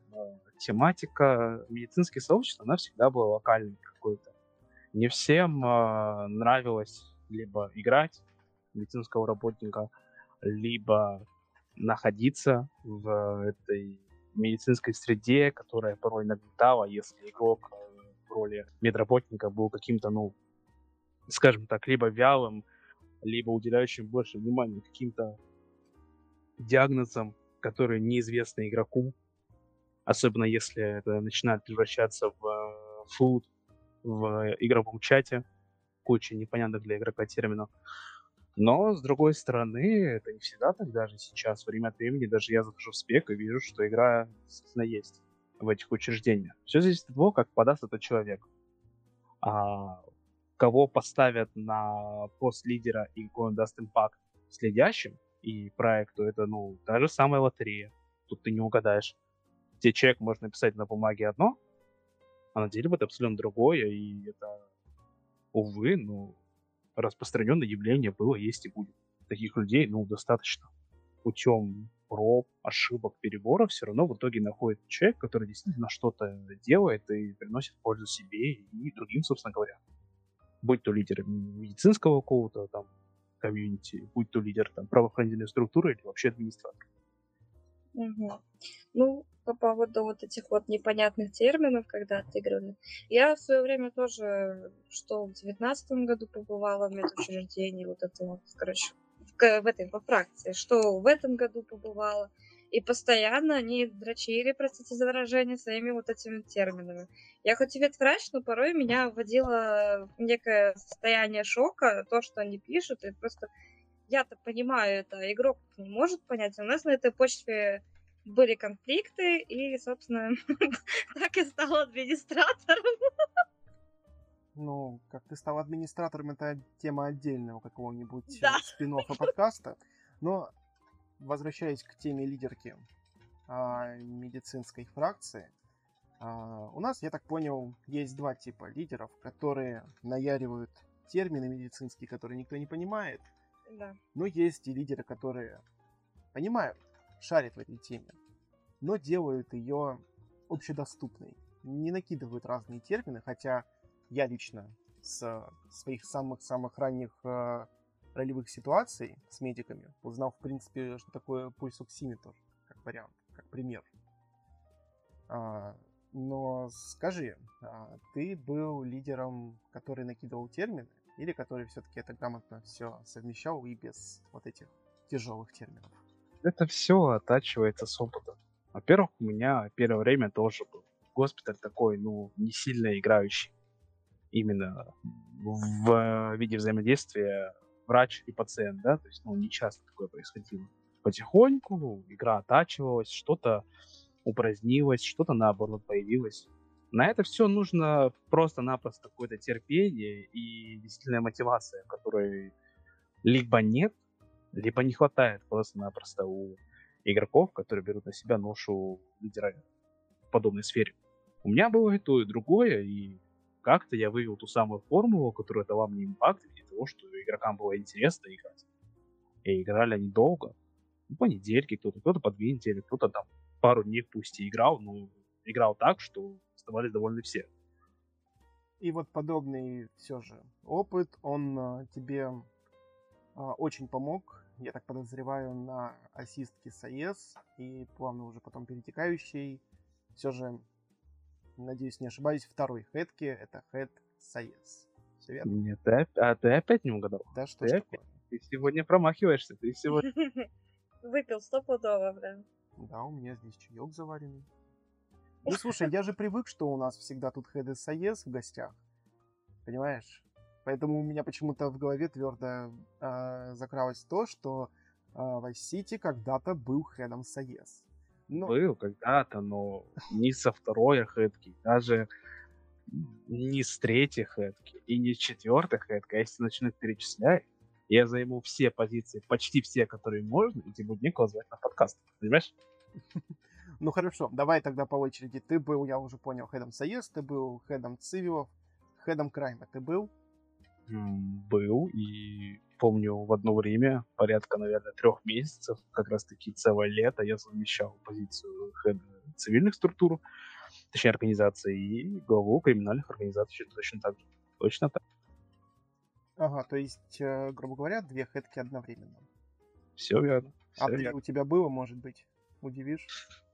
Speaker 2: Тематика медицинских сообществ, она всегда была локальной какой-то. Не всем э, нравилось либо играть медицинского работника, либо находиться в этой медицинской среде, которая порой нагнетала, если игрок э, в роли медработника был каким-то, ну, скажем так, либо вялым, либо уделяющим больше внимания каким-то диагнозам, которые неизвестны игроку, особенно если это начинает превращаться в фуд в игровом чате, куча непонятных для игрока терминов. Но, с другой стороны, это не всегда так даже сейчас. Время от времени даже я захожу в спек и вижу, что игра действительно есть в этих учреждениях. Все зависит от того, как подаст этот человек. А, кого поставят на пост лидера и какой он даст импакт следящим и проекту, это, ну, та же самая лотерея. Тут ты не угадаешь. Где человек можно написать на бумаге одно, а на деле будет абсолютно другое, и это, увы, ну, распространенное явление было, есть и будет. Таких людей, ну, достаточно. Путем проб, ошибок, переборов все равно в итоге находит человек, который действительно что-то делает и приносит пользу себе и другим, собственно говоря. Будь то лидер медицинского какого-то там комьюнити, будь то лидер там правоохранительной структуры или вообще администратор.
Speaker 3: Угу. Ну, по поводу вот этих вот непонятных терминов, когда отыграны. Я в свое время тоже, что в девятнадцатом году побывала в медучреждении, вот это вот, короче, в, в этой, по фракции, что в этом году побывала. И постоянно они дрочили, простите за выражение, своими вот этими терминами. Я хоть и ветврач, но порой меня вводило некое состояние шока, то, что они пишут, и просто я-то понимаю это, игрок не может понять. У нас на этой почве были конфликты, и, собственно, так и стал администратором.
Speaker 1: Ну, как ты стал администратором, это тема отдельного какого-нибудь
Speaker 3: да.
Speaker 1: спин подкаста. Но, возвращаясь к теме лидерки а, медицинской фракции, а, у нас, я так понял, есть два типа лидеров, которые наяривают термины медицинские, которые никто не понимает.
Speaker 3: Да.
Speaker 1: Но есть и лидеры, которые понимают, шарят в этой теме, но делают ее общедоступной. Не накидывают разные термины, хотя я лично с своих самых-самых ранних э, ролевых ситуаций с медиками узнал, в принципе, что такое пульсоксиметр, как вариант, как пример. А, но скажи, а, ты был лидером, который накидывал термины, или который все-таки это грамотно все совмещал и без вот этих тяжелых терминов?
Speaker 2: Это все оттачивается с опытом. Во-первых, у меня первое время тоже был госпиталь такой, ну, не сильно играющий. Именно в виде взаимодействия врач и пациент, да, то есть, ну, не часто такое происходило. Потихоньку игра оттачивалась, что-то упразднилось, что-то наоборот появилось. На это все нужно просто-напросто какое-то терпение и действительно мотивация, которой либо нет, либо не хватает просто-напросто у игроков, которые берут на себя ношу лидера в подобной сфере. У меня было и то, и другое, и как-то я вывел ту самую формулу, которая дала мне импакт виде того, что игрокам было интересно играть. И играли они долго. Ну, по недельке кто-то, кто-то по две недели, кто-то там пару дней пусть и играл, но играл так, что оставались довольны все.
Speaker 1: И вот подобный все же опыт, он а, тебе а, очень помог я так подозреваю, на ассистке САЕС и плавно уже потом перетекающий. Все же, надеюсь, не ошибаюсь, второй хедки это хед САЕС. Все верно?
Speaker 2: Нет, ты, а ты опять не угадал?
Speaker 1: Да, что
Speaker 2: ты,
Speaker 1: ж
Speaker 2: опять? ты сегодня промахиваешься, ты сегодня...
Speaker 3: Выпил стопудово, прям.
Speaker 1: Да, у меня здесь чаек заваренный. Ну, слушай, я же привык, что у нас всегда тут хеды САЕС в гостях. Понимаешь? Поэтому у меня почему-то в голове твердо э, закралось то, что э, Vice City когда-то был хедом САЕС.
Speaker 2: Но... Был когда-то, но не со второй хедки, даже не с третьей хедки и не с четвертой хедки. А если начнут перечислять, я займу все позиции, почти все, которые можно, и тебе будет некого звать на подкаст. Понимаешь?
Speaker 1: Ну хорошо, давай тогда по очереди. Ты был, я уже понял, хедом Союз, ты был хедом Цивилов, хедом Крайма ты был?
Speaker 2: Был, и помню, в одно время, порядка, наверное, трех месяцев, как раз-таки целое лето, я совмещал позицию хеда цивильных структур, точнее, организации, и главу криминальных организаций точно так же. Точно так.
Speaker 1: Ага, то есть, э, грубо говоря, две хедки одновременно.
Speaker 2: Все верно.
Speaker 1: Все а три у тебя было, может быть? Удивишь?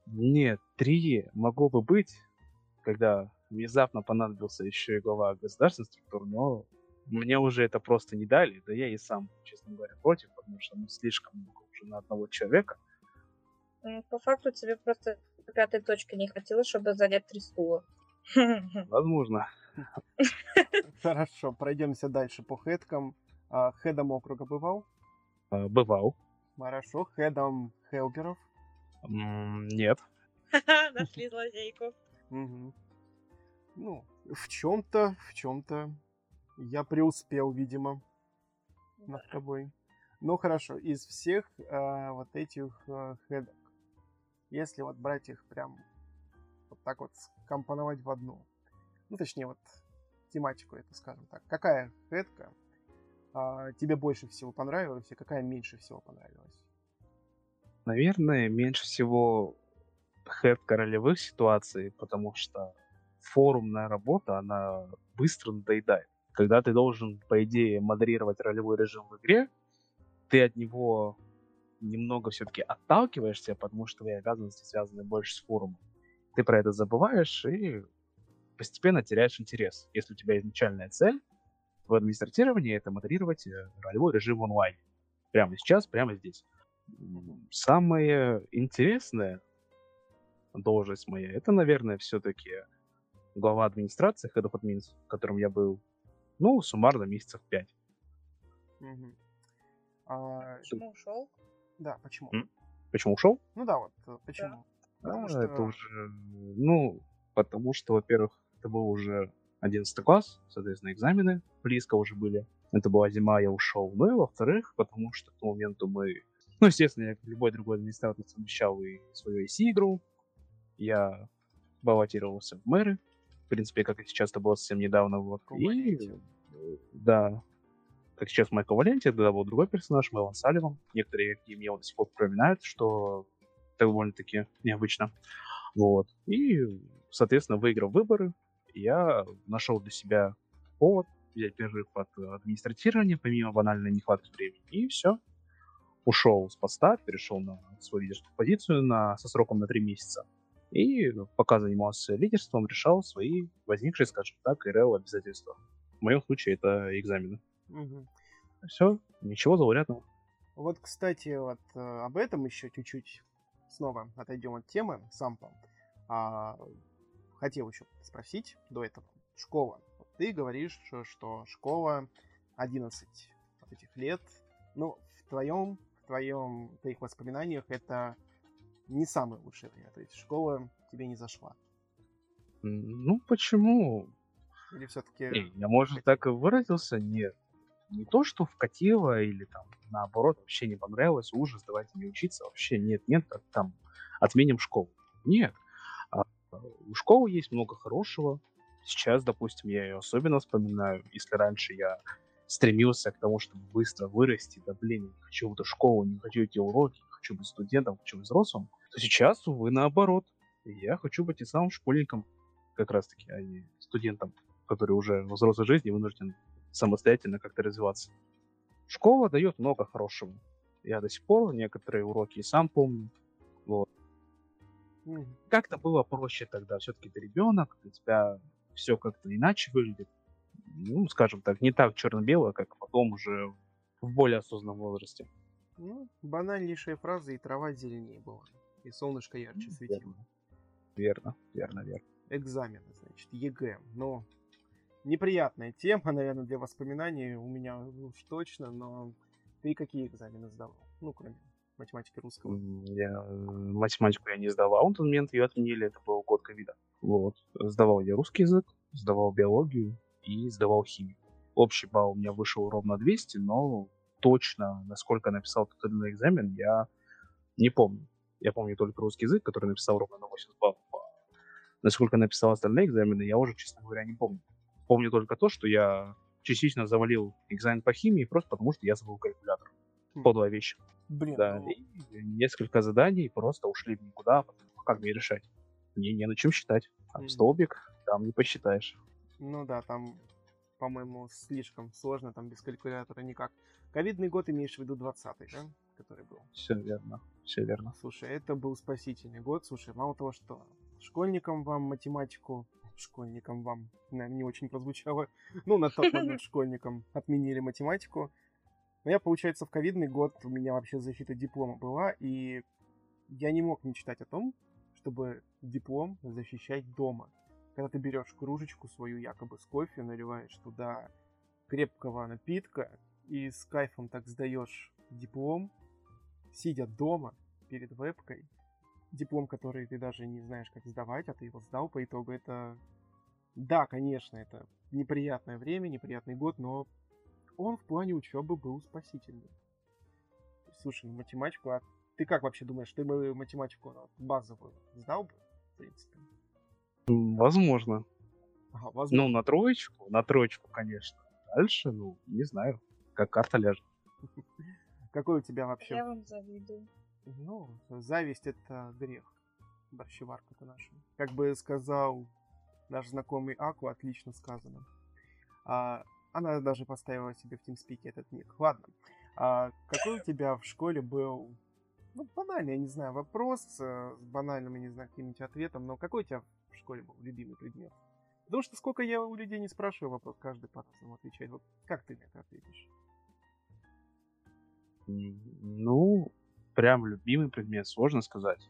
Speaker 2: Нет, три могло бы быть, когда внезапно понадобился еще и глава государственной структуры, но мне уже это просто не дали, да я и сам, честно говоря, против, потому что ну, слишком много уже на одного человека.
Speaker 3: По факту тебе просто пятой точки не хватило, чтобы занять три стула.
Speaker 2: Возможно.
Speaker 1: Хорошо, пройдемся дальше по хедкам. А, хедом округа бывал?
Speaker 2: А, бывал.
Speaker 1: Хорошо, хедом хелперов?
Speaker 2: Нет.
Speaker 3: Нашли злодейку.
Speaker 1: Ну, в чем-то, в чем-то я преуспел, видимо, над тобой. Ну хорошо, из всех э, вот этих э, хедок, если вот брать их прям вот так вот скомпоновать в одну, ну точнее вот тематику это, скажем так, какая хедка э, тебе больше всего понравилась и какая меньше всего понравилась?
Speaker 2: Наверное, меньше всего хэт королевых ситуаций, потому что форумная работа, она быстро надоедает. Когда ты должен, по идее, модерировать ролевой режим в игре, ты от него немного все-таки отталкиваешься, потому что твои обязанности связаны больше с форумом. Ты про это забываешь и постепенно теряешь интерес. Если у тебя изначальная цель в администрировании, это модерировать э, ролевой режим в онлайне. Прямо сейчас, прямо здесь. Самое интересное должность моя, это, наверное, все-таки глава администрации, head of admins, в котором я был, ну, суммарно месяцев пять.
Speaker 1: Угу.
Speaker 3: А, почему ушел?
Speaker 1: Да, почему?
Speaker 2: М? Почему ушел?
Speaker 1: Ну да, вот э, почему. Да.
Speaker 2: Потому а, что... это уже, ну, потому что, во-первых, это был уже 11 класс, соответственно, экзамены близко уже были. Это была зима, я ушел. Ну и во-вторых, потому что к тому моменту мы ну, естественно, я, как любой другой администратор, совмещал и свою IC-игру. Я баллотировался в мэры. В принципе, как и сейчас, это было совсем недавно. Вот. И, да, как сейчас Майкл Валенти, тогда был другой персонаж, Мелан Салливан. Некоторые какие меня до сих пор вспоминают, что довольно-таки необычно. Вот. И, соответственно, выиграв выборы, я нашел для себя повод взять перерыв от администрирования, помимо банальной нехватки времени. И все ушел с поста, перешел на свою лидерскую позицию на, со сроком на три месяца. И пока занимался лидерством, решал свои возникшие, скажем так, РЛ обязательства. В моем случае это экзамены.
Speaker 1: Угу.
Speaker 2: Все, ничего заурядного.
Speaker 1: Вот, кстати, вот э, об этом еще чуть-чуть снова отойдем от темы сампа. А, хотел еще спросить до этого. Школа. Вот ты говоришь, что школа 11 вот этих лет. Ну, в твоем твоем, в твоих воспоминаниях это не самое лучшее время. То есть школа тебе не зашла.
Speaker 2: Ну, почему?
Speaker 1: Или все-таки...
Speaker 2: Эй, я, может, так и выразился? Нет. Не то, что вкатило или там наоборот вообще не понравилось, ужас, давайте не учиться. Вообще нет, нет, там отменим школу. Нет. А, у школы есть много хорошего. Сейчас, допустим, я ее особенно вспоминаю. Если раньше я стремился к тому, чтобы быстро вырасти, да блин, не хочу в эту школу, не хочу эти уроки, хочу быть студентом, хочу быть взрослым, то сейчас, увы, наоборот. Я хочу быть и самым школьником, как раз таки, а не студентом, который уже в взрослой жизни вынужден самостоятельно как-то развиваться. Школа дает много хорошего. Я до сих пор некоторые уроки и сам помню. Вот. Как-то было проще тогда. Все-таки ты ребенок, у тебя все как-то иначе выглядит ну, скажем так, не так черно-бело, как потом уже в более осознанном возрасте.
Speaker 1: Ну, банальнейшая фраза, и трава зеленее была, и солнышко ярче светило.
Speaker 2: Верно, верно, верно.
Speaker 1: Экзамены, значит, ЕГЭ. Но неприятная тема, наверное, для воспоминаний у меня уж точно, но ты какие экзамены сдавал? Ну, кроме математики русского.
Speaker 2: Я э, математику я не сдавал, на тот момент ее отменили, это был год ковида. Вот. Сдавал я русский язык, сдавал биологию и сдавал химию. Общий балл у меня вышел ровно 200, но точно, насколько написал тот или иной экзамен, я не помню. Я помню только русский язык, который написал ровно на 80 баллов. А Насколько написал остальные экзамены, я уже, честно говоря, не помню. Помню только то, что я частично завалил экзамен по химии просто потому, что я забыл калькулятор.
Speaker 1: Хм.
Speaker 2: Подлая вещь.
Speaker 1: Блин,
Speaker 2: Да,
Speaker 1: ну,
Speaker 2: и несколько заданий просто ушли в никуда, потому что как мне решать? Мне не на чем считать. Там
Speaker 1: Мгм.
Speaker 2: столбик, там не посчитаешь.
Speaker 1: ну да, там, по-моему, слишком сложно, там без калькулятора никак. Ковидный год имеешь в виду 20-й, да? Который был.
Speaker 2: Все верно, все верно.
Speaker 1: Слушай, это был спасительный год. Слушай, мало того, что школьникам вам математику, школьникам вам, наверное, не очень прозвучало, ну, на тот момент школьникам отменили математику. Но я, получается, в ковидный год у меня вообще защита диплома была, и я не мог мечтать о том, чтобы диплом защищать дома. Когда ты берешь кружечку свою якобы с кофе, наливаешь туда крепкого напитка и с кайфом так сдаешь диплом, сидя дома перед вебкой, диплом, который ты даже не знаешь, как сдавать, а ты его сдал по итогу, это... Да, конечно, это неприятное время, неприятный год, но он в плане учебы был спасительным. Слушай, ну математику, а ты как вообще думаешь, ты бы математику ну, базовую сдал бы, в принципе?
Speaker 2: Возможно.
Speaker 1: Ага,
Speaker 2: Ну,
Speaker 1: возможно.
Speaker 2: на троечку, на троечку, конечно. Дальше, ну, не знаю, как карта ляжет.
Speaker 1: Какой у тебя вообще...
Speaker 3: Я вам завидую.
Speaker 1: Ну, зависть это грех. Борщеварка-то наша. Как бы сказал наш знакомый Аку, отлично сказано. А, она даже поставила себе в TeamSpeak этот ник. Ладно. А какой у тебя в школе был, ну, банальный, я не знаю, вопрос с банальным, я не знаю, каким-нибудь ответом, но какой у тебя в школе был любимый предмет? Потому что сколько я у людей не спрашиваю вопрос, каждый по-разному отвечает. Вот как ты на это ответишь?
Speaker 2: Ну, прям любимый предмет, сложно сказать.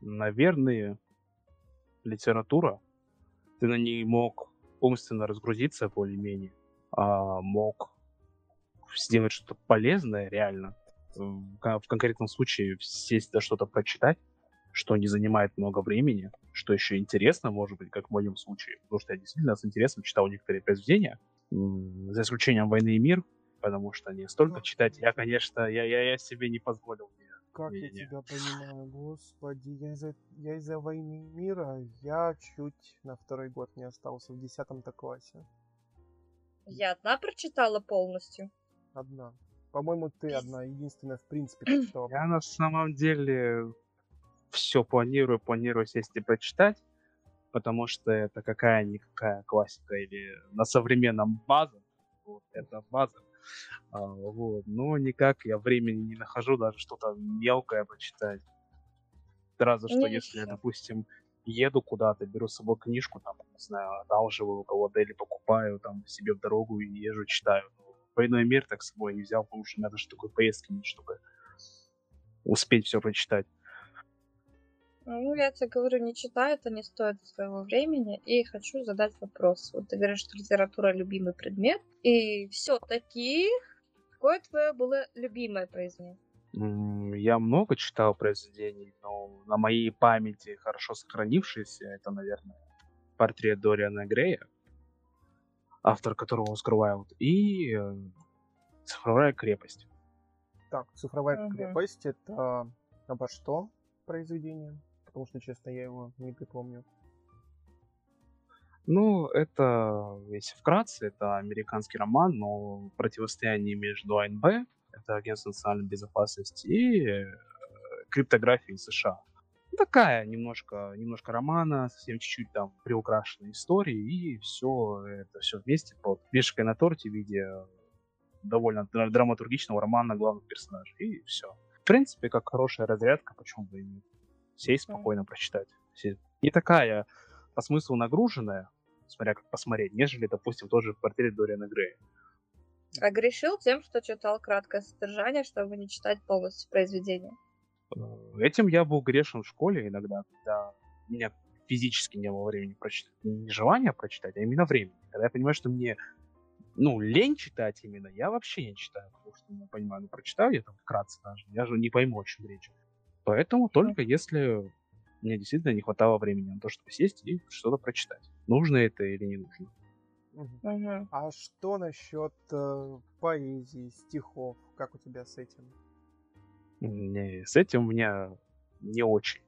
Speaker 2: Наверное, литература. Ты на ней мог умственно разгрузиться более-менее, а мог сделать что-то полезное реально. В кон- в конкретном случае сесть да что-то прочитать, что не занимает много времени, что еще интересно, может быть, как в моем случае. Потому что я действительно с интересом читал некоторые произведения, за исключением «Войны и мир», потому что не столько
Speaker 1: Ну,
Speaker 2: читать я, конечно, я, я, я себе не позволил.
Speaker 1: Как я
Speaker 2: Не-не-не.
Speaker 1: тебя понимаю, господи, я из-за, я из-за войны мира, я чуть на второй год не остался в десятом-то классе.
Speaker 3: Я одна прочитала полностью.
Speaker 1: Одна. По-моему, ты одна, единственная, в принципе, прочитала.
Speaker 2: Я на самом деле все планирую, планирую сесть и прочитать, потому что это какая-никакая классика или на современном база. Вот, это база. А, вот. Но никак я времени не нахожу даже что-то мелкое почитать. Разве что
Speaker 3: Мне
Speaker 2: если я, допустим, еду куда-то, беру с собой книжку, там, не знаю, одалживаю у кого-то или покупаю там себе в дорогу и езжу, читаю. Но «Войной мир» так с собой не взял, потому что надо же такой поездки, чтобы успеть все прочитать.
Speaker 3: Ну, я тебе говорю, не читаю, это не стоит своего времени. И хочу задать вопрос. Вот ты говоришь, что литература любимый предмет. И все-таки, какое твое было любимое произведение?
Speaker 2: Я много читал произведений, но на моей памяти хорошо сохранившиеся, это, наверное, портрет Дориана Грея, автор которого Оскар Уайлд, и э, цифровая крепость.
Speaker 1: Так, цифровая
Speaker 3: Мгм.
Speaker 1: крепость это обо что произведение? Потому что, честно, я его не припомню.
Speaker 2: Ну, это, если вкратце, это американский роман, но противостояние между АНБ, это Агентство национальной безопасности, и э, криптографией США. Такая немножко, немножко романа, совсем чуть-чуть там приукрашенной истории, и все это все вместе под вишенкой на торте в виде довольно дра- драматургичного романа главных персонажей, и все. В принципе, как хорошая разрядка, почему бы и нет. Сесть спокойно прочитать. Не такая по смыслу нагруженная, смотря как посмотреть, нежели, допустим, тот же портрет Дориана Грея.
Speaker 3: А грешил тем, что читал краткое содержание, чтобы не читать полностью произведение.
Speaker 2: Э, Этим я был грешен в школе иногда, когда меня физически не было времени прочитать. Не желание прочитать, а именно времени. Когда я понимаю, что мне ну, лень читать именно, я вообще не читаю, потому что, ну, понимаю, ну, прочитаю я там вкратце даже, я же не пойму, о чем речь. Поэтому только если мне действительно не хватало времени на то, чтобы сесть и что-то прочитать. Нужно это или не нужно.
Speaker 1: Мгм. А что насчет э, поэзии, стихов? Как у тебя с этим?
Speaker 2: Не, с этим у меня не очень.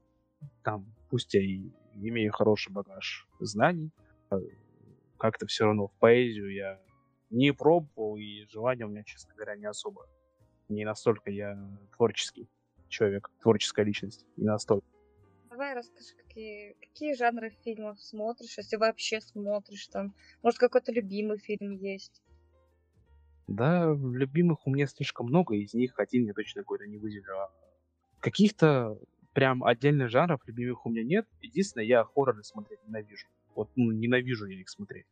Speaker 2: Там, пусть я и имею хороший багаж знаний, э, как-то все равно в поэзию я не пробовал, и желания у меня, честно говоря, не особо. Не настолько я творческий человек, творческая личность, не настолько.
Speaker 3: Давай расскажи, какие, какие жанры фильмов смотришь, если вообще смотришь там. Может, какой-то любимый фильм есть?
Speaker 2: Да, любимых у меня слишком много, из них один я точно какой-то не выделю. Каких-то прям отдельных жанров любимых у меня нет. Единственное, я хорроры смотреть ненавижу. Вот, ну, ненавижу я их смотреть.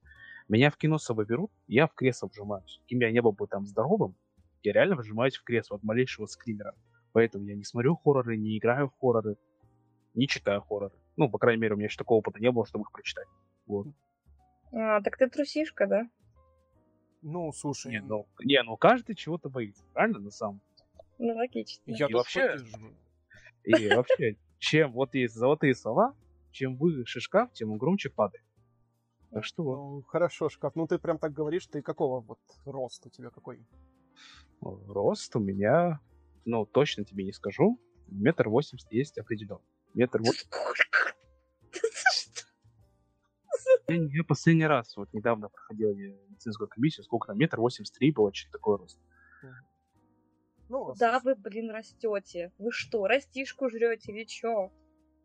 Speaker 2: Меня в кино с собой берут, я в кресло вжимаюсь. Кем я не был бы там здоровым, я реально вжимаюсь в кресло от малейшего скримера. Поэтому я не смотрю хорроры, не играю в хорроры, не читаю хорроры. Ну, по крайней мере, у меня еще такого опыта не было, чтобы их прочитать. Вот.
Speaker 3: А, так ты трусишка, да?
Speaker 1: Ну, слушай,
Speaker 2: Не, ну, не, ну каждый чего-то боится, правильно, на самом
Speaker 3: Ну, логично.
Speaker 1: я
Speaker 2: и
Speaker 1: тут
Speaker 2: вообще-. И вообще, чем вот есть золотые слова, чем выше шкаф, тем он громче падает. Так что вот,
Speaker 1: Ну, хорошо, шкаф. Ну, ты прям так говоришь, ты какого вот рост у тебя какой?
Speaker 2: рост у меня, ну, точно тебе не скажу, метр восемьдесят есть определенно. Метр восемьдесят. Я, я последний раз, вот недавно проходил медицинскую комиссию, сколько там, метр восемьдесят три было, что такой рост.
Speaker 1: Ну,
Speaker 3: Да вы, блин, растете. Вы что, растишку жрете или чё?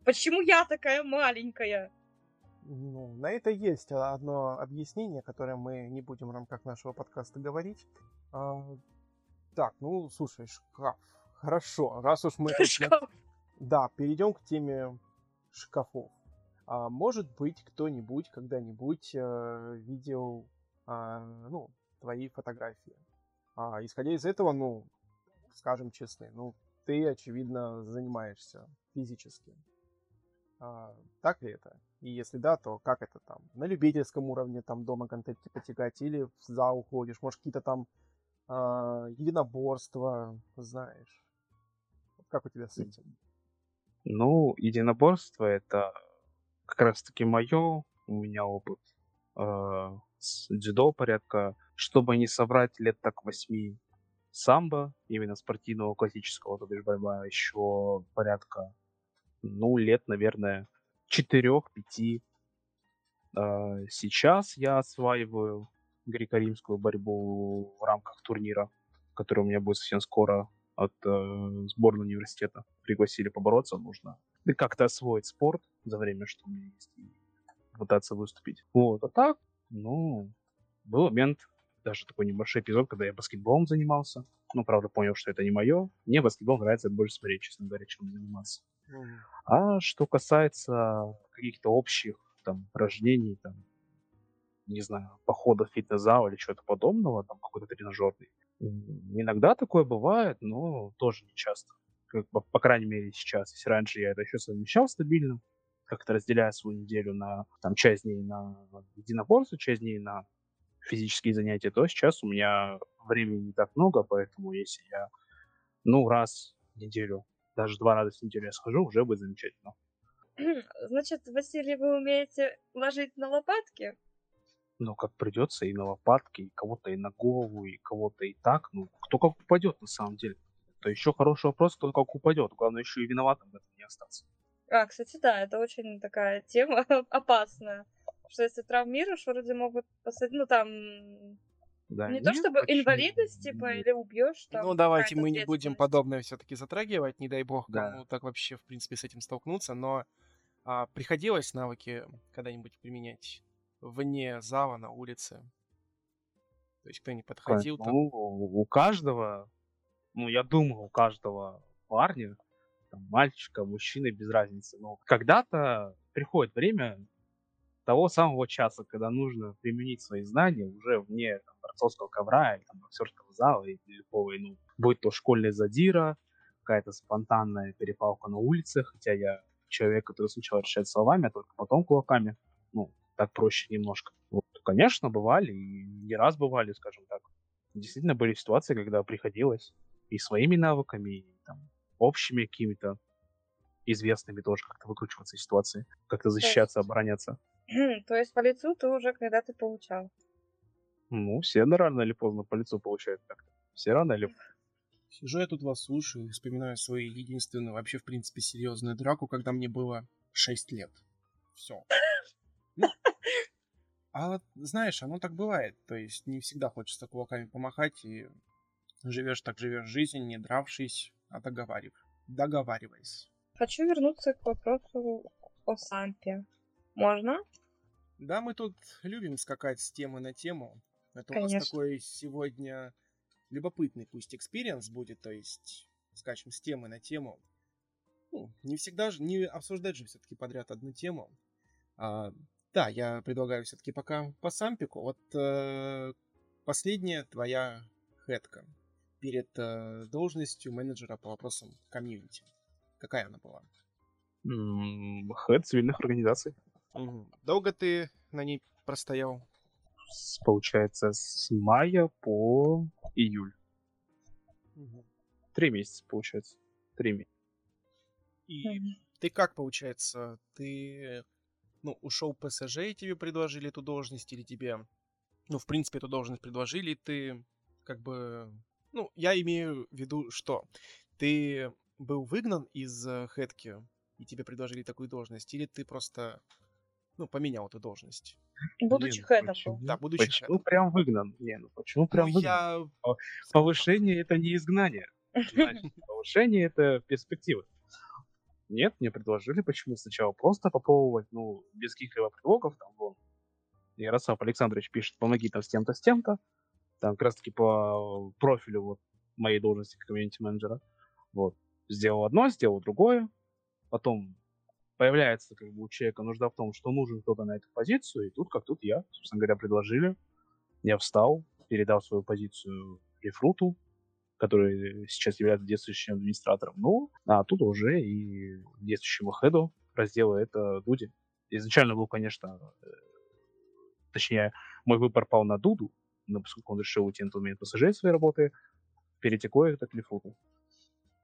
Speaker 3: Почему я такая маленькая?
Speaker 1: Ну, на это есть одно объяснение, которое мы не будем в рамках нашего подкаста говорить. Так, ну, слушай, шкаф. Хорошо, раз уж мы... тут
Speaker 3: Шкаф.
Speaker 1: Да, перейдем к теме шкафов. А, может быть, кто-нибудь когда-нибудь э, видел, а, ну, твои фотографии. А, исходя из этого, ну, скажем честно, ну, ты, очевидно, занимаешься физически. А, так ли это? И если да, то как это там? На любительском уровне там дома контентки потягать или в зал ходишь? Может, какие-то там а, единоборства, знаешь? Как у тебя с этим?
Speaker 2: Ну, единоборство это как раз таки мое, у меня опыт э, с дзюдо порядка, чтобы не соврать лет так восьми самбо, именно спортивного классического, то бишь борьба, еще порядка, ну, лет, наверное, четырех-пяти. Э, сейчас я осваиваю греко-римскую борьбу в рамках турнира, который у меня будет совсем скоро от э, сборной университета. Пригласили побороться, нужно и как-то освоить спорт за время, что у меня есть, и пытаться выступить. Вот, а так, ну, был момент, даже такой небольшой эпизод, когда я баскетболом занимался. Ну, правда, понял, что это не мое. Мне баскетбол нравится больше смотреть, честно говоря, чем заниматься.
Speaker 1: Мгм.
Speaker 2: А что касается каких-то общих там упражнений, там, не знаю, похода в фитнес-зал или чего-то подобного, там какой-то тренажерный, иногда такое бывает, но тоже не часто. Как бы, по крайней мере, сейчас. Если раньше я это еще совмещал стабильно, как-то разделяя свою неделю на там часть дней на единоборство, часть дней на физические занятия, то сейчас у меня времени не так много, поэтому если я, ну, раз в неделю, даже два раза в неделю я схожу, уже будет замечательно.
Speaker 3: Значит, Василий, вы умеете ложить на лопатки?
Speaker 2: Ну, как придется, и на лопатки, и кого-то и на голову, и кого-то и так. Ну, кто как упадет, на самом деле. То еще хороший вопрос, кто как упадет. Главное, еще и виноватым в этом не остаться.
Speaker 3: А, кстати, да, это очень такая тема опасная. Что если травмируешь, вроде могут посадить, ну там,
Speaker 2: Да,
Speaker 3: не то
Speaker 2: нет,
Speaker 3: чтобы
Speaker 2: почему?
Speaker 3: инвалидность, типа, или убьешь там.
Speaker 1: Ну, давайте мы не будем подобное все-таки затрагивать, не дай бог
Speaker 2: Да.
Speaker 1: кому так вообще, в принципе, с этим столкнуться, но а, приходилось навыки когда-нибудь применять вне зала, на улице? То есть кто-нибудь подходил там?
Speaker 2: Ну, у каждого, ну, я думаю, у каждого парня, там, мальчика, мужчины, без разницы. Но когда-то приходит время того самого часа, когда нужно применить свои знания уже вне там, борцовского ковра или там, боксерского зала или любого, ну, будь то школьная задира, какая-то спонтанная перепалка на улице, хотя я человек, который сначала решает словами, а только потом кулаками. Ну, так проще немножко. Вот, конечно, бывали, и не раз бывали, скажем так. Действительно были ситуации, когда приходилось и своими навыками, и там, общими какими-то известными тоже как-то выкручиваться из ситуации, как-то защищаться, обороняться.
Speaker 3: То есть по лицу ты уже когда-то получал?
Speaker 2: Ну, все рано или поздно по лицу получают как-то. Все рано или
Speaker 1: Сижу я тут вас слушаю и вспоминаю свою единственную, вообще, в принципе, серьезную драку, когда мне было 6 лет. Все. А вот, знаешь, оно так бывает. То есть не всегда хочется кулаками помахать, и живешь так живешь жизнь, не дравшись, а договаривай. Договариваясь.
Speaker 3: Хочу вернуться к вопросу о Сампе. Можно?
Speaker 1: Да, мы тут любим скакать с темы на тему. Это у
Speaker 3: Конечно.
Speaker 1: нас такой сегодня любопытный пусть experience будет, то есть скачем с темы на тему. Ну, не всегда же, не обсуждать же все-таки подряд одну тему. А, да, я предлагаю все-таки пока по сампику. Вот э, последняя твоя хэтка перед э, должностью менеджера по вопросам комьюнити. Какая она была?
Speaker 2: Хэт цивильных организаций.
Speaker 1: Долго ты на ней простоял?
Speaker 2: С- Получается, с мая по июль. Три месяца, получается. Три месяца.
Speaker 1: И ты как, получается, ты ну, ушел ПСЖ, и тебе предложили эту должность, или тебе, ну, в принципе, эту должность предложили, и ты как бы, ну, я имею в виду, что ты был выгнан из э, хэтки, и тебе предложили такую должность, или ты просто, ну, поменял эту должность?
Speaker 3: Будучи хэтом.
Speaker 1: Да, будучи
Speaker 2: Почему
Speaker 1: хэтом.
Speaker 2: прям выгнан? Не, ну почему прям
Speaker 1: Ну,
Speaker 2: выгнан?
Speaker 1: я...
Speaker 2: Повышение это не изгнание. Значит, повышение это перспектива. Нет, мне предложили почему сначала просто попробовать, ну, без каких-либо предлогов, там, вон, Ярослав Александрович пишет, помоги там с тем-то, с тем-то, там как раз-таки по профилю вот моей должности комьюнити-менеджера, вот, сделал одно, сделал другое, потом появляется как бы у человека нужда в том, что нужен кто-то на эту позицию, и тут как тут я, собственно говоря, предложили, я встал, передал свою позицию рефруту, который сейчас является действующим администратором. Ну, а тут уже и действующему хеду раздела это Дуди. Изначально был, конечно, э, точнее, мой выбор пал на Дуду, но поскольку он решил уйти на тот момент пассажир своей работы, перетекло это к Лифруту.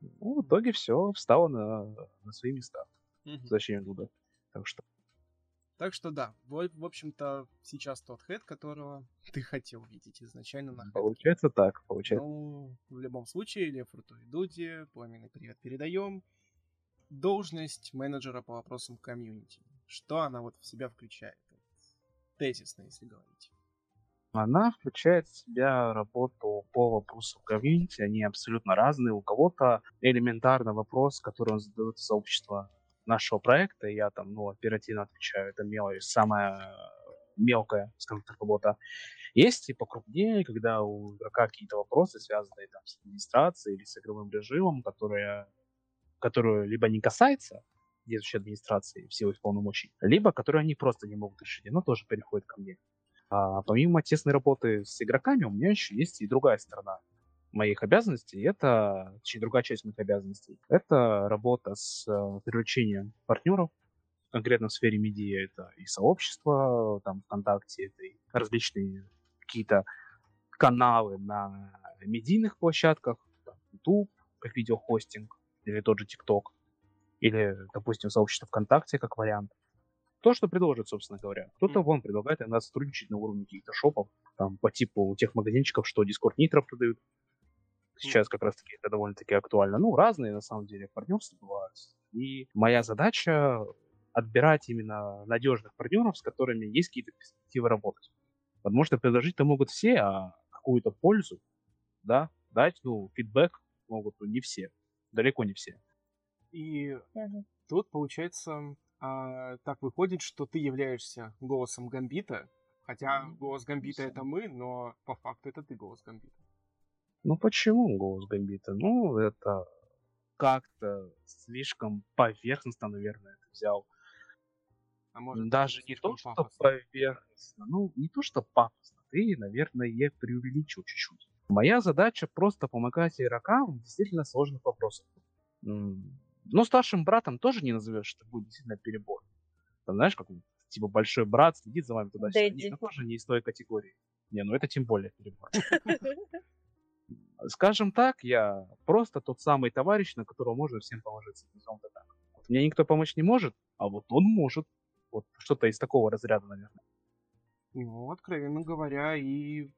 Speaker 2: Ну, в итоге все встало на, на свои места.
Speaker 1: Мгм.
Speaker 2: Зачем Дуда? Так что
Speaker 1: Так что да, в, в общем-то, сейчас тот хэт, которого ты хотел видеть изначально на хэтке.
Speaker 2: получается так, получается.
Speaker 1: Ну, в любом случае, Лефруту и Дуди, пламенный привет передаем. Должность менеджера по вопросам комьюнити. Что она вот в себя включает? Тезисно, если говорить.
Speaker 2: Она включает в себя работу по вопросам комьюнити. Они абсолютно разные. У кого-то элементарно вопрос, который он задает сообщество нашего проекта, я там, ну, оперативно отвечаю. Это мелочь, самая мелкая, скажем так, работа. Есть и покрупнее, когда у игрока какие-то вопросы, связанные там с администрацией или с игровым режимом, которые, которую либо не касается действующей администрации в силу их полномочий, либо которые они просто не могут решить, оно тоже переходит ко мне. А помимо тесной работы с игроками, у меня еще есть и другая сторона моих обязанностей. Это, точнее, другая часть моих обязанностей. Это работа с э, привлечением партнеров, конкретно в сфере медиа. Это и сообщество, там, ВКонтакте, это и различные какие-то каналы на медийных площадках, там, YouTube, как видеохостинг, или тот же TikTok, или, допустим, сообщество ВКонтакте как вариант. То, что предложит, собственно говоря. Кто-то вон предлагает иногда сотрудничать на уровне каких-то шопов, там, по типу тех магазинчиков, что Discord Nitro продают. Сейчас как раз-таки это довольно-таки актуально. Ну, разные, на самом деле, партнерства бывают. И моя задача отбирать именно надежных партнеров, с которыми есть какие-то перспективы работать. Потому что предложить-то могут все, а какую-то пользу, да, дать, ну, фидбэк могут ну, не все. Далеко не все.
Speaker 1: И
Speaker 3: Мгм.
Speaker 1: тут, получается, а, так выходит, что ты являешься голосом Гамбита. Хотя голос Гамбита это мы, но по факту это ты голос Гамбита.
Speaker 2: Ну почему голос Гамбита? Ну, это как-то слишком поверхностно, наверное, это взял.
Speaker 1: А может,
Speaker 2: Даже
Speaker 1: это
Speaker 2: не то, что
Speaker 1: пафосно.
Speaker 2: поверхностно. Ну, не то, что пафосно. Ты, наверное, преувеличил чуть-чуть. Моя задача просто помогать игрокам в действительно сложных вопросах. Но старшим братом тоже не назовешь, что будет действительно перебор. Там, знаешь, как он, типа большой брат следит за вами туда-сюда.
Speaker 3: Дэдди.
Speaker 2: Это тоже не из той категории. Не, ну это тем более перебор. Скажем так, я просто тот самый товарищ, на которого можно всем положиться. это так. Вот Мне никто помочь не может, а вот он может. Вот что-то из такого разряда, наверное.
Speaker 1: Ну, откровенно говоря, и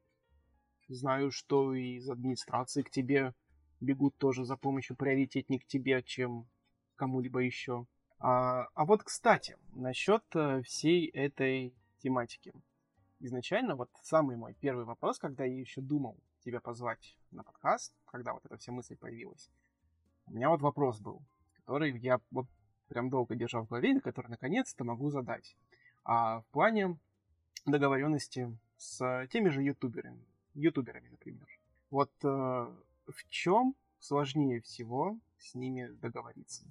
Speaker 1: знаю, что из администрации к тебе бегут тоже за помощью приоритетнее к тебе, чем кому-либо еще. А, а вот, кстати, насчет э, всей этой тематики. Изначально вот самый мой первый вопрос, когда я еще думал тебя позвать на подкаст, когда вот эта вся мысль появилась, у меня вот вопрос был, который я вот прям долго держал в голове, и который наконец-то могу задать. А в плане договоренности с теми же ютуберами, ютуберами, например. Вот э, в чем сложнее всего с ними договориться?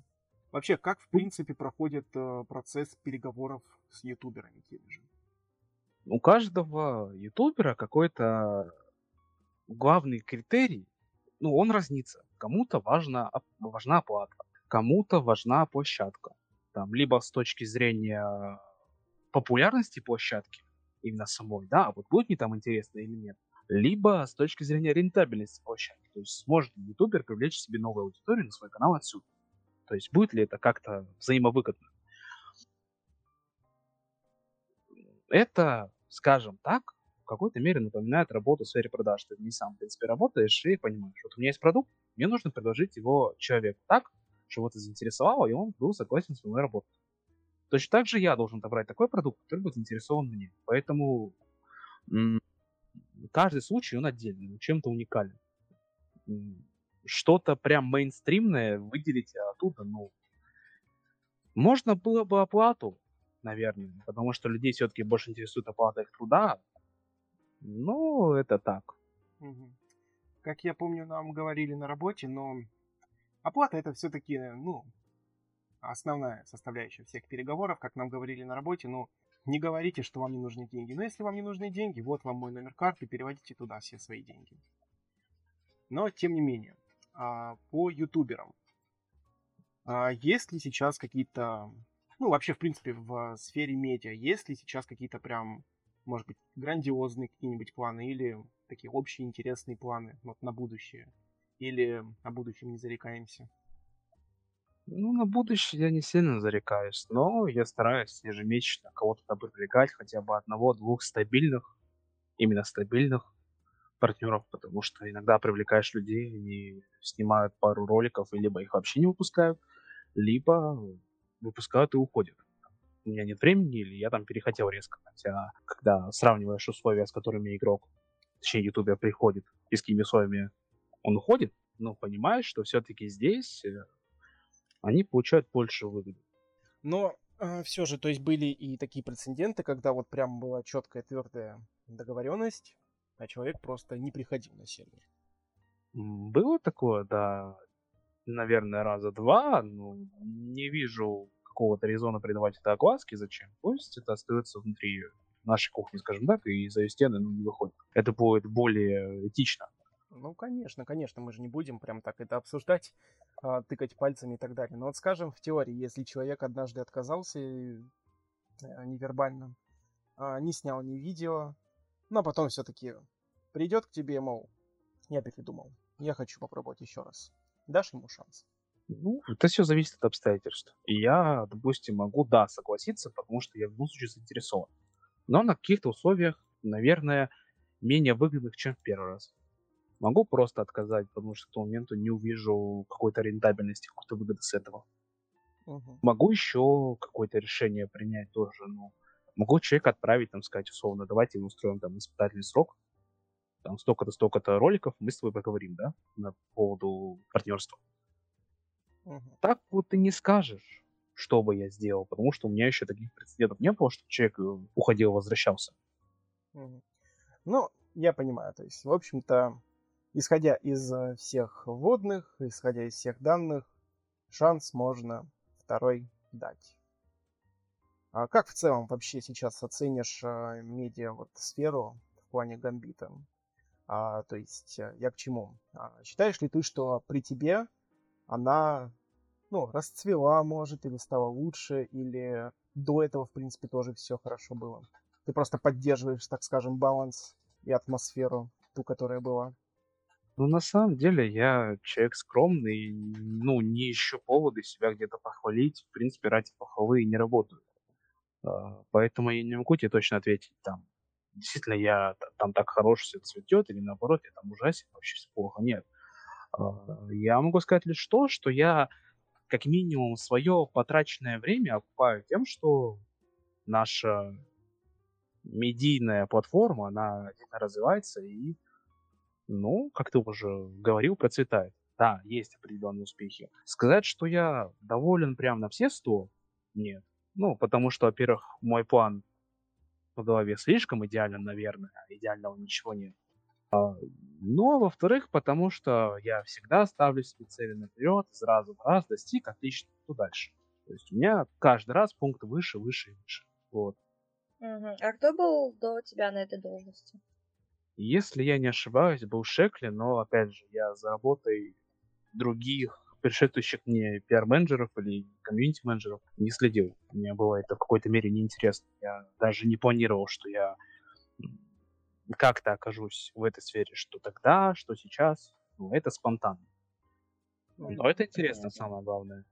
Speaker 1: Вообще, как в принципе проходит э, процесс переговоров с ютуберами теми же?
Speaker 2: У каждого ютубера какой-то главный критерий, ну, он разнится. Кому-то важна, важна оплата, кому-то важна площадка. Там, либо с точки зрения популярности площадки, именно самой, да, вот будет мне там интересно или нет, либо с точки зрения рентабельности площадки. То есть сможет ли ютубер привлечь себе новую аудиторию на свой канал отсюда. То есть будет ли это как-то взаимовыгодно. Это, скажем так, в какой-то мере напоминает работу в сфере продаж. Ты не сам, в принципе, работаешь и понимаешь, вот у меня есть продукт, мне нужно предложить его человеку так, что его это заинтересовало, и он был согласен с моей работой. Точно так же я должен отобрать такой продукт, который будет заинтересован мне. Поэтому каждый случай, он отдельный, чем-то уникален. Что-то прям мейнстримное выделить оттуда, ну, можно было бы оплату, наверное, потому что людей все-таки больше интересует оплата их труда. Ну, это так.
Speaker 1: Как я помню, нам говорили на работе, но оплата это все-таки, ну, основная составляющая всех переговоров, как нам говорили на работе, ну, не говорите, что вам не нужны деньги. Но если вам не нужны деньги, вот вам мой номер карты, переводите туда все свои деньги. Но, тем не менее, а, по ютуберам. А, Есть ли сейчас какие-то, ну, вообще, в принципе, в сфере медиа, есть ли сейчас какие-то прям, может быть, грандиозные какие-нибудь планы или такие общие интересные планы вот, на будущее? Или о будущем не зарекаемся?
Speaker 2: Ну, на будущее я не сильно зарекаюсь, но я стараюсь ежемесячно кого-то там привлекать, хотя бы одного-двух стабильных, именно стабильных партнеров, потому что иногда привлекаешь людей, они снимают пару роликов, и либо их вообще не выпускают, либо выпускают и уходят. У меня нет времени, или я там перехотел резко. Хотя, когда сравниваешь условия, с которыми игрок, точнее, ютубер приходит, и с какими условиями он уходит, ну, понимаешь, что все-таки здесь э, они получают больше выгоды.
Speaker 1: Но все же, то есть были и такие прецеденты, когда вот прям была четкая твердая договоренность, а человек просто не приходил на сервер.
Speaker 2: Было такое, да, наверное, раза два, но не вижу какого-то резона придавать это огласке. Зачем? Пусть это остается внутри нашей кухни, скажем так, и за ее стены ну, не выходит. Это будет более этично.
Speaker 1: Ну, конечно, конечно, мы же не будем прям так это обсуждать, а, тыкать пальцами и так далее. Но вот скажем, в теории, если человек однажды отказался э, невербально, а, не снял ни видео, но потом все-таки придет к тебе, мол, я передумал, я хочу попробовать еще раз. Дашь ему шанс?
Speaker 2: Ну, это все зависит от обстоятельств. И я, допустим, могу, да, согласиться, потому что я в любом случае заинтересован. Но на каких-то условиях, наверное, менее выгодных, чем в первый раз. Могу просто отказать, потому что к тому моменту не увижу какой-то рентабельности, какой-то выгоды с этого.
Speaker 1: Мгм.
Speaker 2: Могу еще какое-то решение принять тоже, ну, могу человека отправить, там, сказать, условно, давайте мы устроим там испытательный срок, там столько-то, столько-то роликов, мы с тобой поговорим, да, на поводу партнерства.
Speaker 1: Мгм.
Speaker 2: Так вот ты не скажешь, что бы я сделал, потому что у меня еще таких прецедентов не было, что человек э, уходил, возвращался.
Speaker 1: Мгм. Ну, я понимаю, то есть, в общем-то, исходя из э, всех вводных, исходя из всех данных, шанс можно второй дать. А как в целом вообще сейчас оценишь э, медиа вот сферу в плане гамбита? А, то есть, я к чему? А, считаешь ли ты, что при тебе она ну, расцвела, может, или стала лучше, или до этого, в принципе, тоже все хорошо было. Ты просто поддерживаешь, так скажем, баланс и атмосферу, ту, которая была.
Speaker 2: Ну, на самом деле, я человек скромный, ну, не ищу поводы себя где-то похвалить. В принципе, ради похвалы не работаю. А, поэтому я не могу тебе точно ответить, там, действительно я там так хорош все цветет, или наоборот, я там ужасен, вообще плохо. Нет. А, я могу сказать лишь то, что я как минимум свое потраченное время окупаю тем, что наша медийная платформа, она развивается и, ну, как ты уже говорил, процветает. Да, есть определенные успехи. Сказать, что я доволен прям на все сто, нет. Ну, потому что, во-первых, мой план в голове слишком идеален, наверное, а идеального ничего нет. Но, во-вторых, потому что я всегда ставлю себе цели наперед, сразу в раз достиг, отлично, то дальше. То есть у меня каждый раз пункт выше, выше и выше. Вот.
Speaker 3: Угу. А кто был до тебя на этой должности?
Speaker 2: Если я не ошибаюсь, был Шекли, но, опять же, я за работой других предшествующих мне пиар-менеджеров или комьюнити-менеджеров не следил. Мне было это в какой-то мере неинтересно. Я даже не планировал, что я как-то окажусь в этой сфере, что тогда, что сейчас. Ну, это спонтанно.
Speaker 1: Ну,
Speaker 2: Но это интересно, самое главное.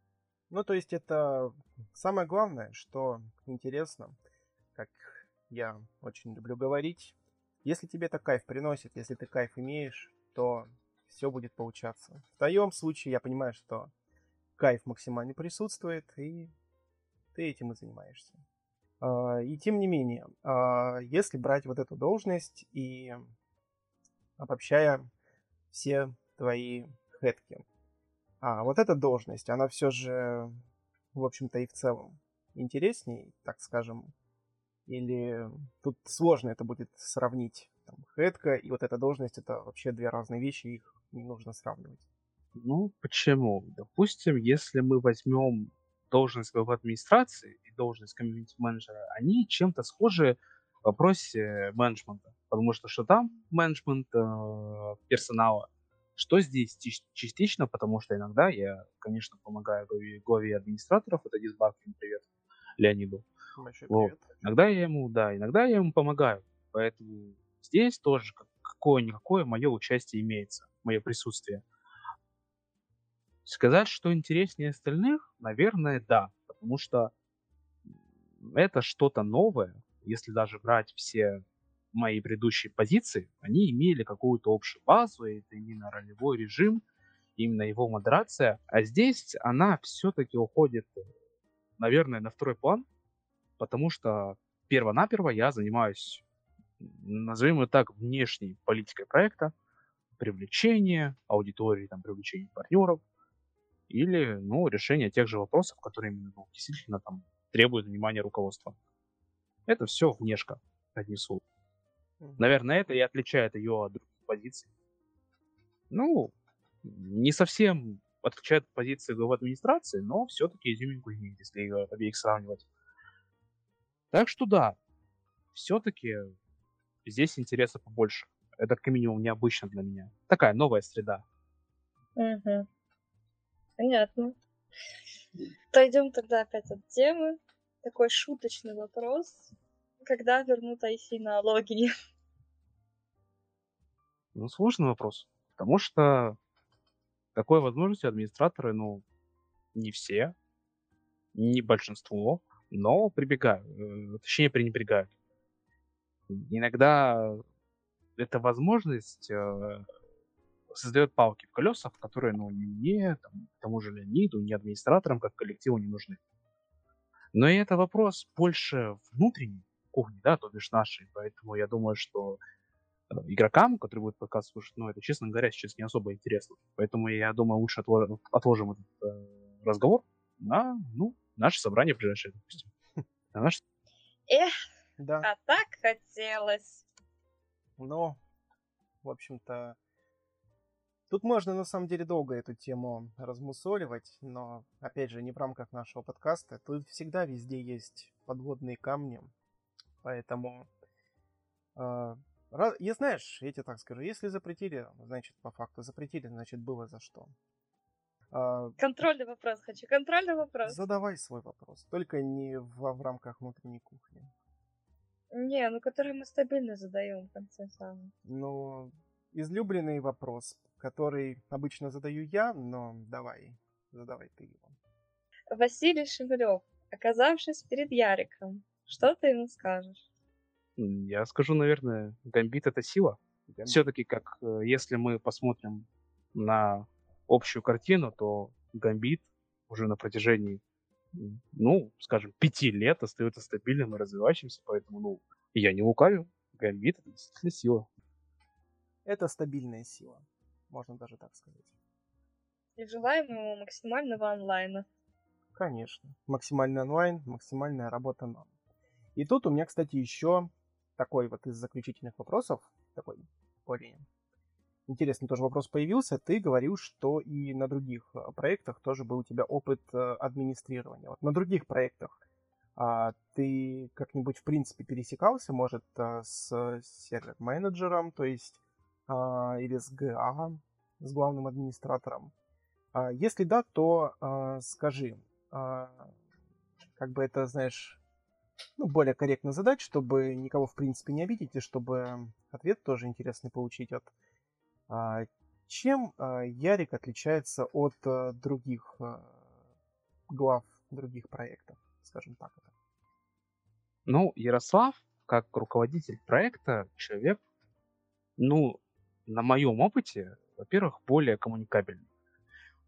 Speaker 1: Ну, то есть это самое главное, что интересно, как я очень люблю говорить, если тебе это кайф приносит, если ты кайф имеешь, то все будет получаться. В твоем случае я понимаю, что кайф максимально присутствует, и ты этим и занимаешься. А, и тем не менее, а, если брать вот эту должность и обобщая все твои хэтки, а вот эта должность, она все же, в общем-то, и в целом интересней, так скажем, или тут сложно это будет сравнить. Там, хэтка и вот эта должность это вообще две разные вещи, их не нужно сравнивать.
Speaker 2: Ну, почему? Допустим, если мы возьмем должность главы администрации и должность комьюнити-менеджера, они чем-то схожи в вопросе менеджмента. Потому что что там менеджмент э, персонала, что здесь частично, потому что иногда я, конечно, помогаю главе, главе администраторов, это Дисбаркин, привет, Леониду. Вот. Иногда я ему, да, иногда я ему помогаю. Поэтому здесь тоже какое-никакое мое участие имеется, мое присутствие. Сказать, что интереснее остальных, наверное, да. Потому что это что-то новое. Если даже брать все мои предыдущие позиции, они имели какую-то общую базу, и это именно ролевой режим, именно его модерация. А здесь она все-таки уходит, наверное, на второй план, потому что перво-наперво я занимаюсь, назовем это так, внешней политикой проекта, привлечение аудитории, там, привлечение партнеров, или, ну, решение тех же вопросов, которые именно ну, действительно там требуют внимания руководства. Это все внешка, одним словом. Наверное, это и отличает ее от других позиций. Ну, не совсем отличает позиции главы администрации, но все-таки изюминку имеет, если обеих сравнивать. Так что да, все-таки здесь интереса побольше. Это как минимум необычно для меня. Такая новая среда.
Speaker 3: Угу. Понятно. Пойдем тогда опять от темы. Такой шуточный вопрос. Когда вернут IC налоги?
Speaker 2: Ну, сложный вопрос. Потому что такой возможности администраторы, ну, не все, не большинство, но прибегают, э, точнее пренебрегают. Иногда эта возможность э, создает палки в колесах, которые, ну, мне, там, тому же Леониду, ни администраторам, как коллективу не нужны. Но и это вопрос больше внутренней кухни, да, то бишь нашей, поэтому я думаю, что э, игрокам, которые будут подкаст слушать, ну, это, честно говоря, сейчас не особо интересно. Поэтому я думаю, лучше отло- отложим этот э, разговор на, ну, наше собрание ближайшее, допустим. На наше...
Speaker 3: Эх,
Speaker 1: Да,
Speaker 3: а так хотелось.
Speaker 1: но, в общем-то, Тут можно на самом деле долго эту тему размусоливать, но, опять же, не в рамках нашего подкаста. Тут всегда везде есть подводные камни, поэтому... Э, я знаешь, я тебе так скажу, если запретили, значит, по факту запретили, значит, было за что. А,
Speaker 3: Контрольный вопрос хочу, контрольный вопрос.
Speaker 1: задавай свой вопрос, только не в, в рамках внутренней кухни.
Speaker 3: Не, ну который мы стабильно задаем в конце самого.
Speaker 1: Ну, излюбленный вопрос, который обычно задаю я, но давай, задавай ты его.
Speaker 3: Василий Шевелев, оказавшись перед Яриком, что ты ему скажешь?
Speaker 2: Я скажу, наверное, гамбит это сила.
Speaker 1: Гамбит.
Speaker 2: Все-таки, как э, если мы посмотрим на общую картину, то гамбит уже на протяжении, ну, скажем, пяти лет остается стабильным и развивающимся, поэтому, ну, я не лукавю. Гамбит это действительно сила.
Speaker 1: Это стабильная сила, можно даже так сказать.
Speaker 3: И желаем ему максимального онлайна.
Speaker 1: Конечно. Максимальный онлайн, максимальная работа нам. И тут у меня, кстати, еще такой вот из заключительных вопросов, такой более интересный тоже вопрос появился. Ты говорил, что и на других э, проектах тоже был у тебя опыт э, администрирования. Вот на других проектах а, ты как-нибудь в принципе пересекался, может, э, с сервер-менеджером, то есть или с ГА, с главным администратором? А, Если да, то а, скажи, а, как бы это, знаешь, ну, более корректно задать, чтобы никого, в принципе, не обидеть, и чтобы ответ тоже интересный получить от... а, Чем а, Ярик отличается от а, других а, глав других проектов, скажем так? это?
Speaker 2: Ну, Ярослав, как руководитель проекта, человек, ну, на моем опыте, во-первых, более коммуникабельный.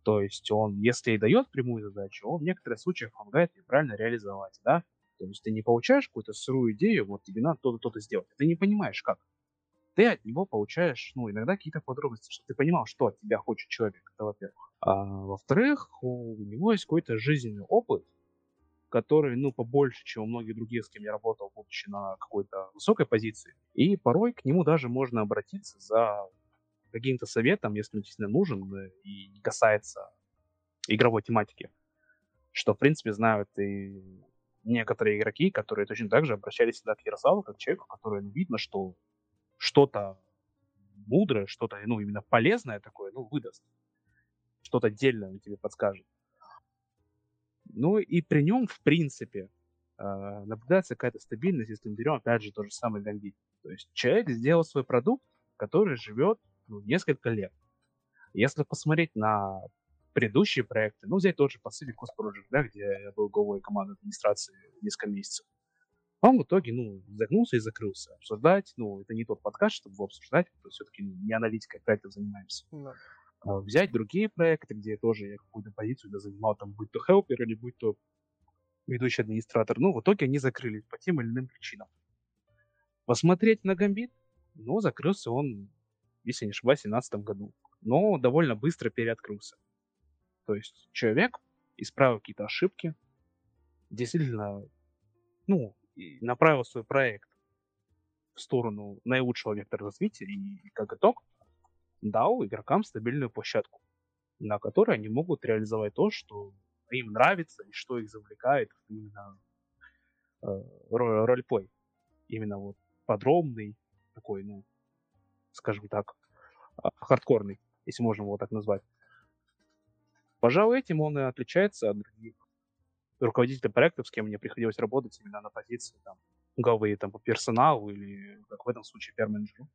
Speaker 2: То есть он, если и дает прямую задачу, он в некоторых случаях помогает ее правильно реализовать, да? То есть ты не получаешь какую-то сырую идею, вот тебе надо то-то, то-то сделать. Ты не понимаешь, как. Ты от него получаешь, ну, иногда какие-то подробности, чтобы ты понимал, что от тебя хочет человек, это во-первых. А во-вторых, у него есть какой-то жизненный опыт, который, ну, побольше, чем у многих других, с кем я работал, будучи на какой-то высокой позиции. И порой к нему даже можно обратиться за каким-то советом, если он действительно нужен э, и не касается игровой тематики. Что, в принципе, знают и некоторые игроки, которые точно так же обращались всегда к Ярославу, как к человеку, который ну, видно, что что-то мудрое, что-то, ну, именно полезное такое, ну, выдаст. Что-то отдельное он тебе подскажет. Ну и при нем, в принципе, э, наблюдается какая-то стабильность, если мы берем, опять же, тот же самый Гамбит. То есть человек сделал свой продукт, который живет ну, несколько лет. Если посмотреть на предыдущие проекты, ну, взять тот же Pacific Coast Project, да, где я был главой команды администрации несколько месяцев, он в итоге, ну, загнулся и закрылся. Обсуждать, ну, это не тот подкаст, чтобы его обсуждать, все-таки не аналитикой проектов занимаемся.
Speaker 1: Да.
Speaker 2: А, взять другие проекты, где тоже я какую-то позицию да, занимал, там, будь то хелпер или будь то ведущий администратор, ну, в итоге они закрылись по тем или иным причинам. Посмотреть на Гамбит, ну, закрылся он, если не ошибаюсь, в 2017 году, но довольно быстро переоткрылся. То есть человек исправил какие-то ошибки, действительно, ну, направил свой проект в сторону наилучшего вектора развития и, как итог, дал игрокам стабильную площадку, на которой они могут реализовать то, что им нравится и что их завлекает именно э, ро- ролеплей. Именно вот подробный, такой, ну, скажем так, а, хардкорный, если можно его так назвать. Пожалуй, этим он и отличается от других руководителей проектов, с кем мне приходилось работать именно на позиции там, главы там, по персоналу или, как в этом случае, пиар-менеджеру.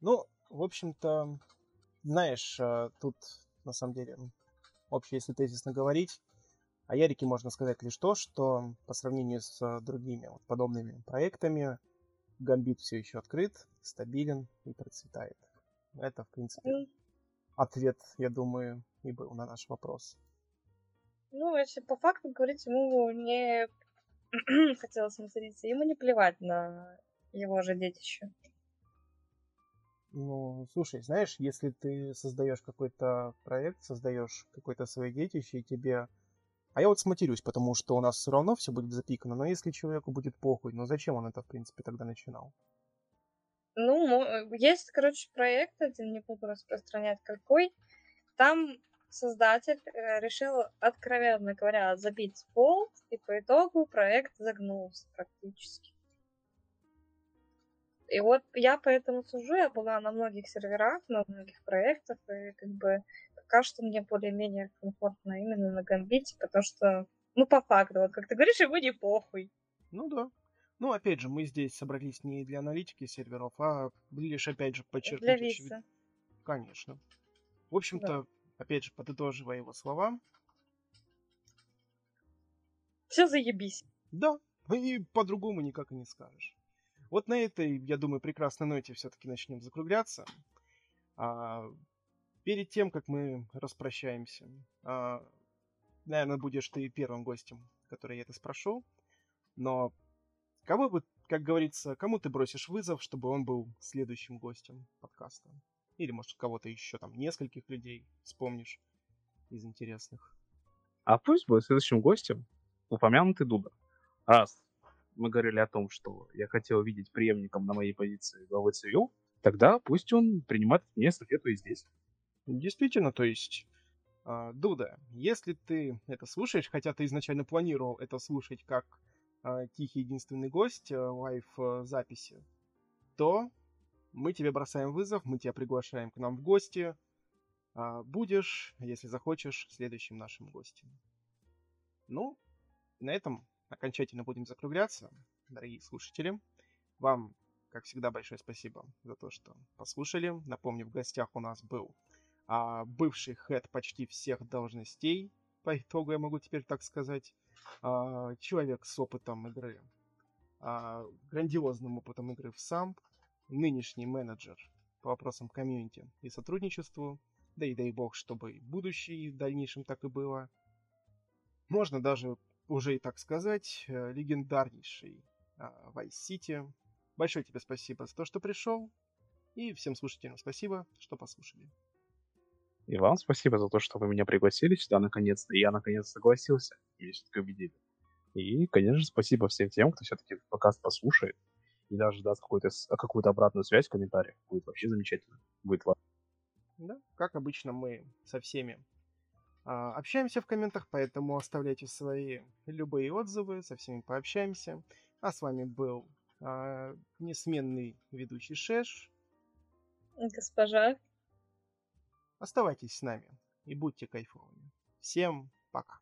Speaker 1: Ну, в общем-то, знаешь, э, тут на самом деле общее, если тезисно говорить, о Ярике можно сказать лишь то, что по сравнению с э, другими вот подобными проектами, Гамбит все еще открыт, стабилен и процветает. Это, в принципе,
Speaker 3: Ну,
Speaker 1: ответ, я думаю, и был на наш вопрос.
Speaker 3: Ну, если по факту говорить, ему не хотелось материться, ему не плевать на его же детище.
Speaker 1: Ну, слушай, знаешь, если ты создаешь какой-то проект, создаешь какое-то свое детище, и тебе... А я вот сматерюсь, потому что у нас все равно все будет запикано, но если человеку будет похуй, ну зачем он это, в принципе, тогда начинал?
Speaker 3: Ну, э, есть, короче, проект один, не буду распространять какой. Там создатель э, решил, откровенно говоря, забить болт, и по итогу проект загнулся практически. И вот я поэтому сужу, я была на многих серверах, на многих проектах, и как бы пока что мне более-менее комфортно именно на гамбите, потому что, ну, по факту, вот как ты говоришь, ему не похуй.
Speaker 1: Ну да. Ну, опять же, мы здесь собрались не для аналитики серверов, а лишь, опять же, подчеркнуть
Speaker 3: Для
Speaker 1: очевид-
Speaker 3: виса.
Speaker 1: Конечно. В общем-то, опять же, подытоживая его слова,
Speaker 3: Все заебись.
Speaker 1: да, и по-другому никак и не скажешь. Вот на этой, я думаю, прекрасной ноте все-таки начнем закругляться. А, перед тем, как мы распрощаемся, а, наверное, будешь ты первым гостем, который я это спрошу. Но кого бы, как говорится, кому ты бросишь вызов, чтобы он был следующим гостем подкаста? Или, может, кого-то еще там, нескольких людей вспомнишь из интересных.
Speaker 2: А пусть будет следующим гостем упомянутый Дуда. Раз мы говорили о том, что я хотел видеть преемником на моей позиции главы ЦВУ, тогда пусть он принимает меня эстафету и здесь.
Speaker 1: Действительно, то есть, а, Дуда, если ты это слушаешь, хотя ты изначально планировал это слушать как а, тихий единственный гость а, лайв-записи, то мы тебе бросаем вызов, мы тебя приглашаем к нам в гости. А, Будешь, если захочешь, следующим нашим гостем. Ну, на этом окончательно будем закругляться, дорогие слушатели. Вам, как всегда, большое спасибо за то, что послушали. Напомню, в гостях у нас был а, бывший хед почти всех должностей, по итогу я могу теперь так сказать, а, человек с опытом игры, а, грандиозным опытом игры в САМП, нынешний менеджер по вопросам комьюнити и сотрудничеству, да и дай бог, чтобы и в будущем и в дальнейшем так и было. Можно даже уже и так сказать, э, легендарнейший а, Vice City. Большое тебе спасибо за то, что пришел. И всем слушателям спасибо, что послушали.
Speaker 2: И вам спасибо за то, что вы меня пригласили сюда наконец-то. И я наконец согласился. Меня все-таки убедили. И, конечно спасибо всем тем, кто все-таки подкаст послушает. И даже даст какую-то, какую-то обратную связь в комментариях. Будет вообще замечательно. Будет ва-
Speaker 1: Да, как обычно, мы со всеми общаемся в комментах, поэтому оставляйте свои любые отзывы, со всеми пообщаемся. А с вами был а, несменный ведущий Шеш.
Speaker 3: Госпожа.
Speaker 1: Оставайтесь с нами и будьте кайфовыми. Всем пока.